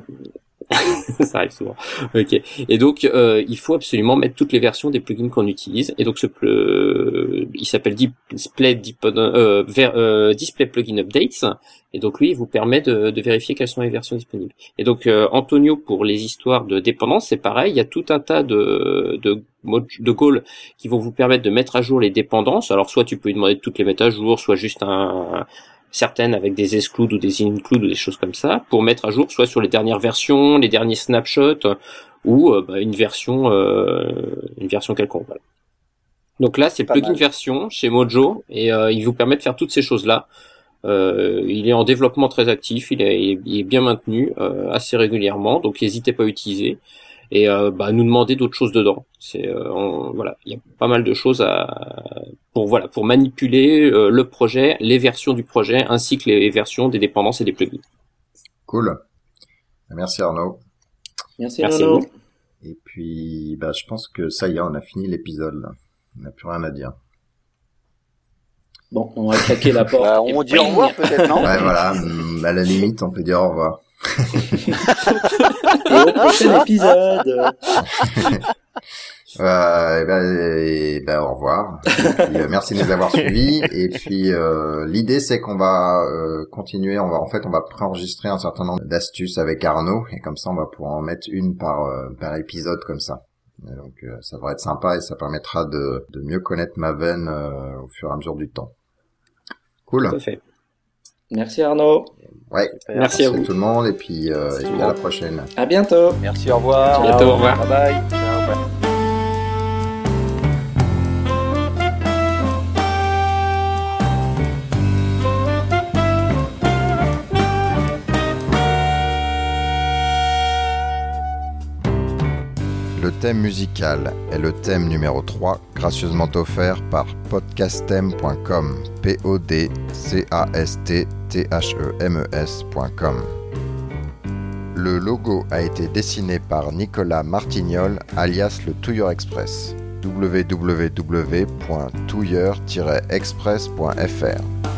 [LAUGHS] ça arrive souvent. Ok. Et donc, euh, il faut absolument mettre toutes les versions des plugins qu'on utilise. Et donc, ce pl- il s'appelle Display, euh, euh, Display Plugin Updates. Et donc, lui, il vous permet de, de vérifier quelles sont les versions disponibles. Et donc, euh, Antonio, pour les histoires de dépendance, c'est pareil. Il y a tout un tas de, de, de goals qui vont vous permettre de mettre à jour les dépendances. Alors, soit tu peux lui demander de toutes les mettre à jour, soit juste un, certaines avec des excludes ou des includes ou des choses comme ça pour mettre à jour soit sur les dernières versions, les derniers snapshots ou euh, bah, une version euh, une version quelconque. Voilà. Donc là c'est plugin mal. version chez Mojo et euh, il vous permet de faire toutes ces choses là. Euh, il est en développement très actif, il est, il bien maintenu assez régulièrement, donc n'hésitez pas à utiliser et euh, bah, nous demander d'autres choses dedans. C'est euh, on- voilà, il y a pas mal de choses à pour voilà pour manipuler euh, le projet, les versions du projet ainsi que les versions des dépendances et des plugins. Cool. Merci Arnaud. Merci, Merci vous. Et puis, bah, je pense que ça y est, on a fini l'épisode. On n'a plus rien à dire. Bon, on va claquer la [LAUGHS] porte. Bah, On dit au revoir peut-être, non Ouais, voilà. hum, À la limite, on peut dire au revoir. [LAUGHS] Et au prochain épisode. [LAUGHS] Euh, et ben, et ben, au revoir. Et puis, euh, merci de nous avoir suivis. Et puis euh, l'idée c'est qu'on va euh, continuer. On va en fait on va préenregistrer un certain nombre d'astuces avec Arnaud et comme ça on va pouvoir en mettre une par euh, par épisode comme ça. Et donc euh, ça devrait être sympa et ça permettra de de mieux connaître Maven euh, au fur et à mesure du temps. Cool. Tout à fait. Merci Arnaud. Ouais. Merci à vous. tout le monde et puis, euh, et puis à la prochaine. À bientôt. Merci, au revoir. À bientôt, au revoir. Bye bye. Ciao, bye. Le thème musical est le thème numéro 3, gracieusement offert par podcastem.com. P-O-D-C-A-S-T-T-H-E-M-E-S.com. Le logo a été dessiné par Nicolas Martignol, alias le Touilleur Express. www.touilleur-express.fr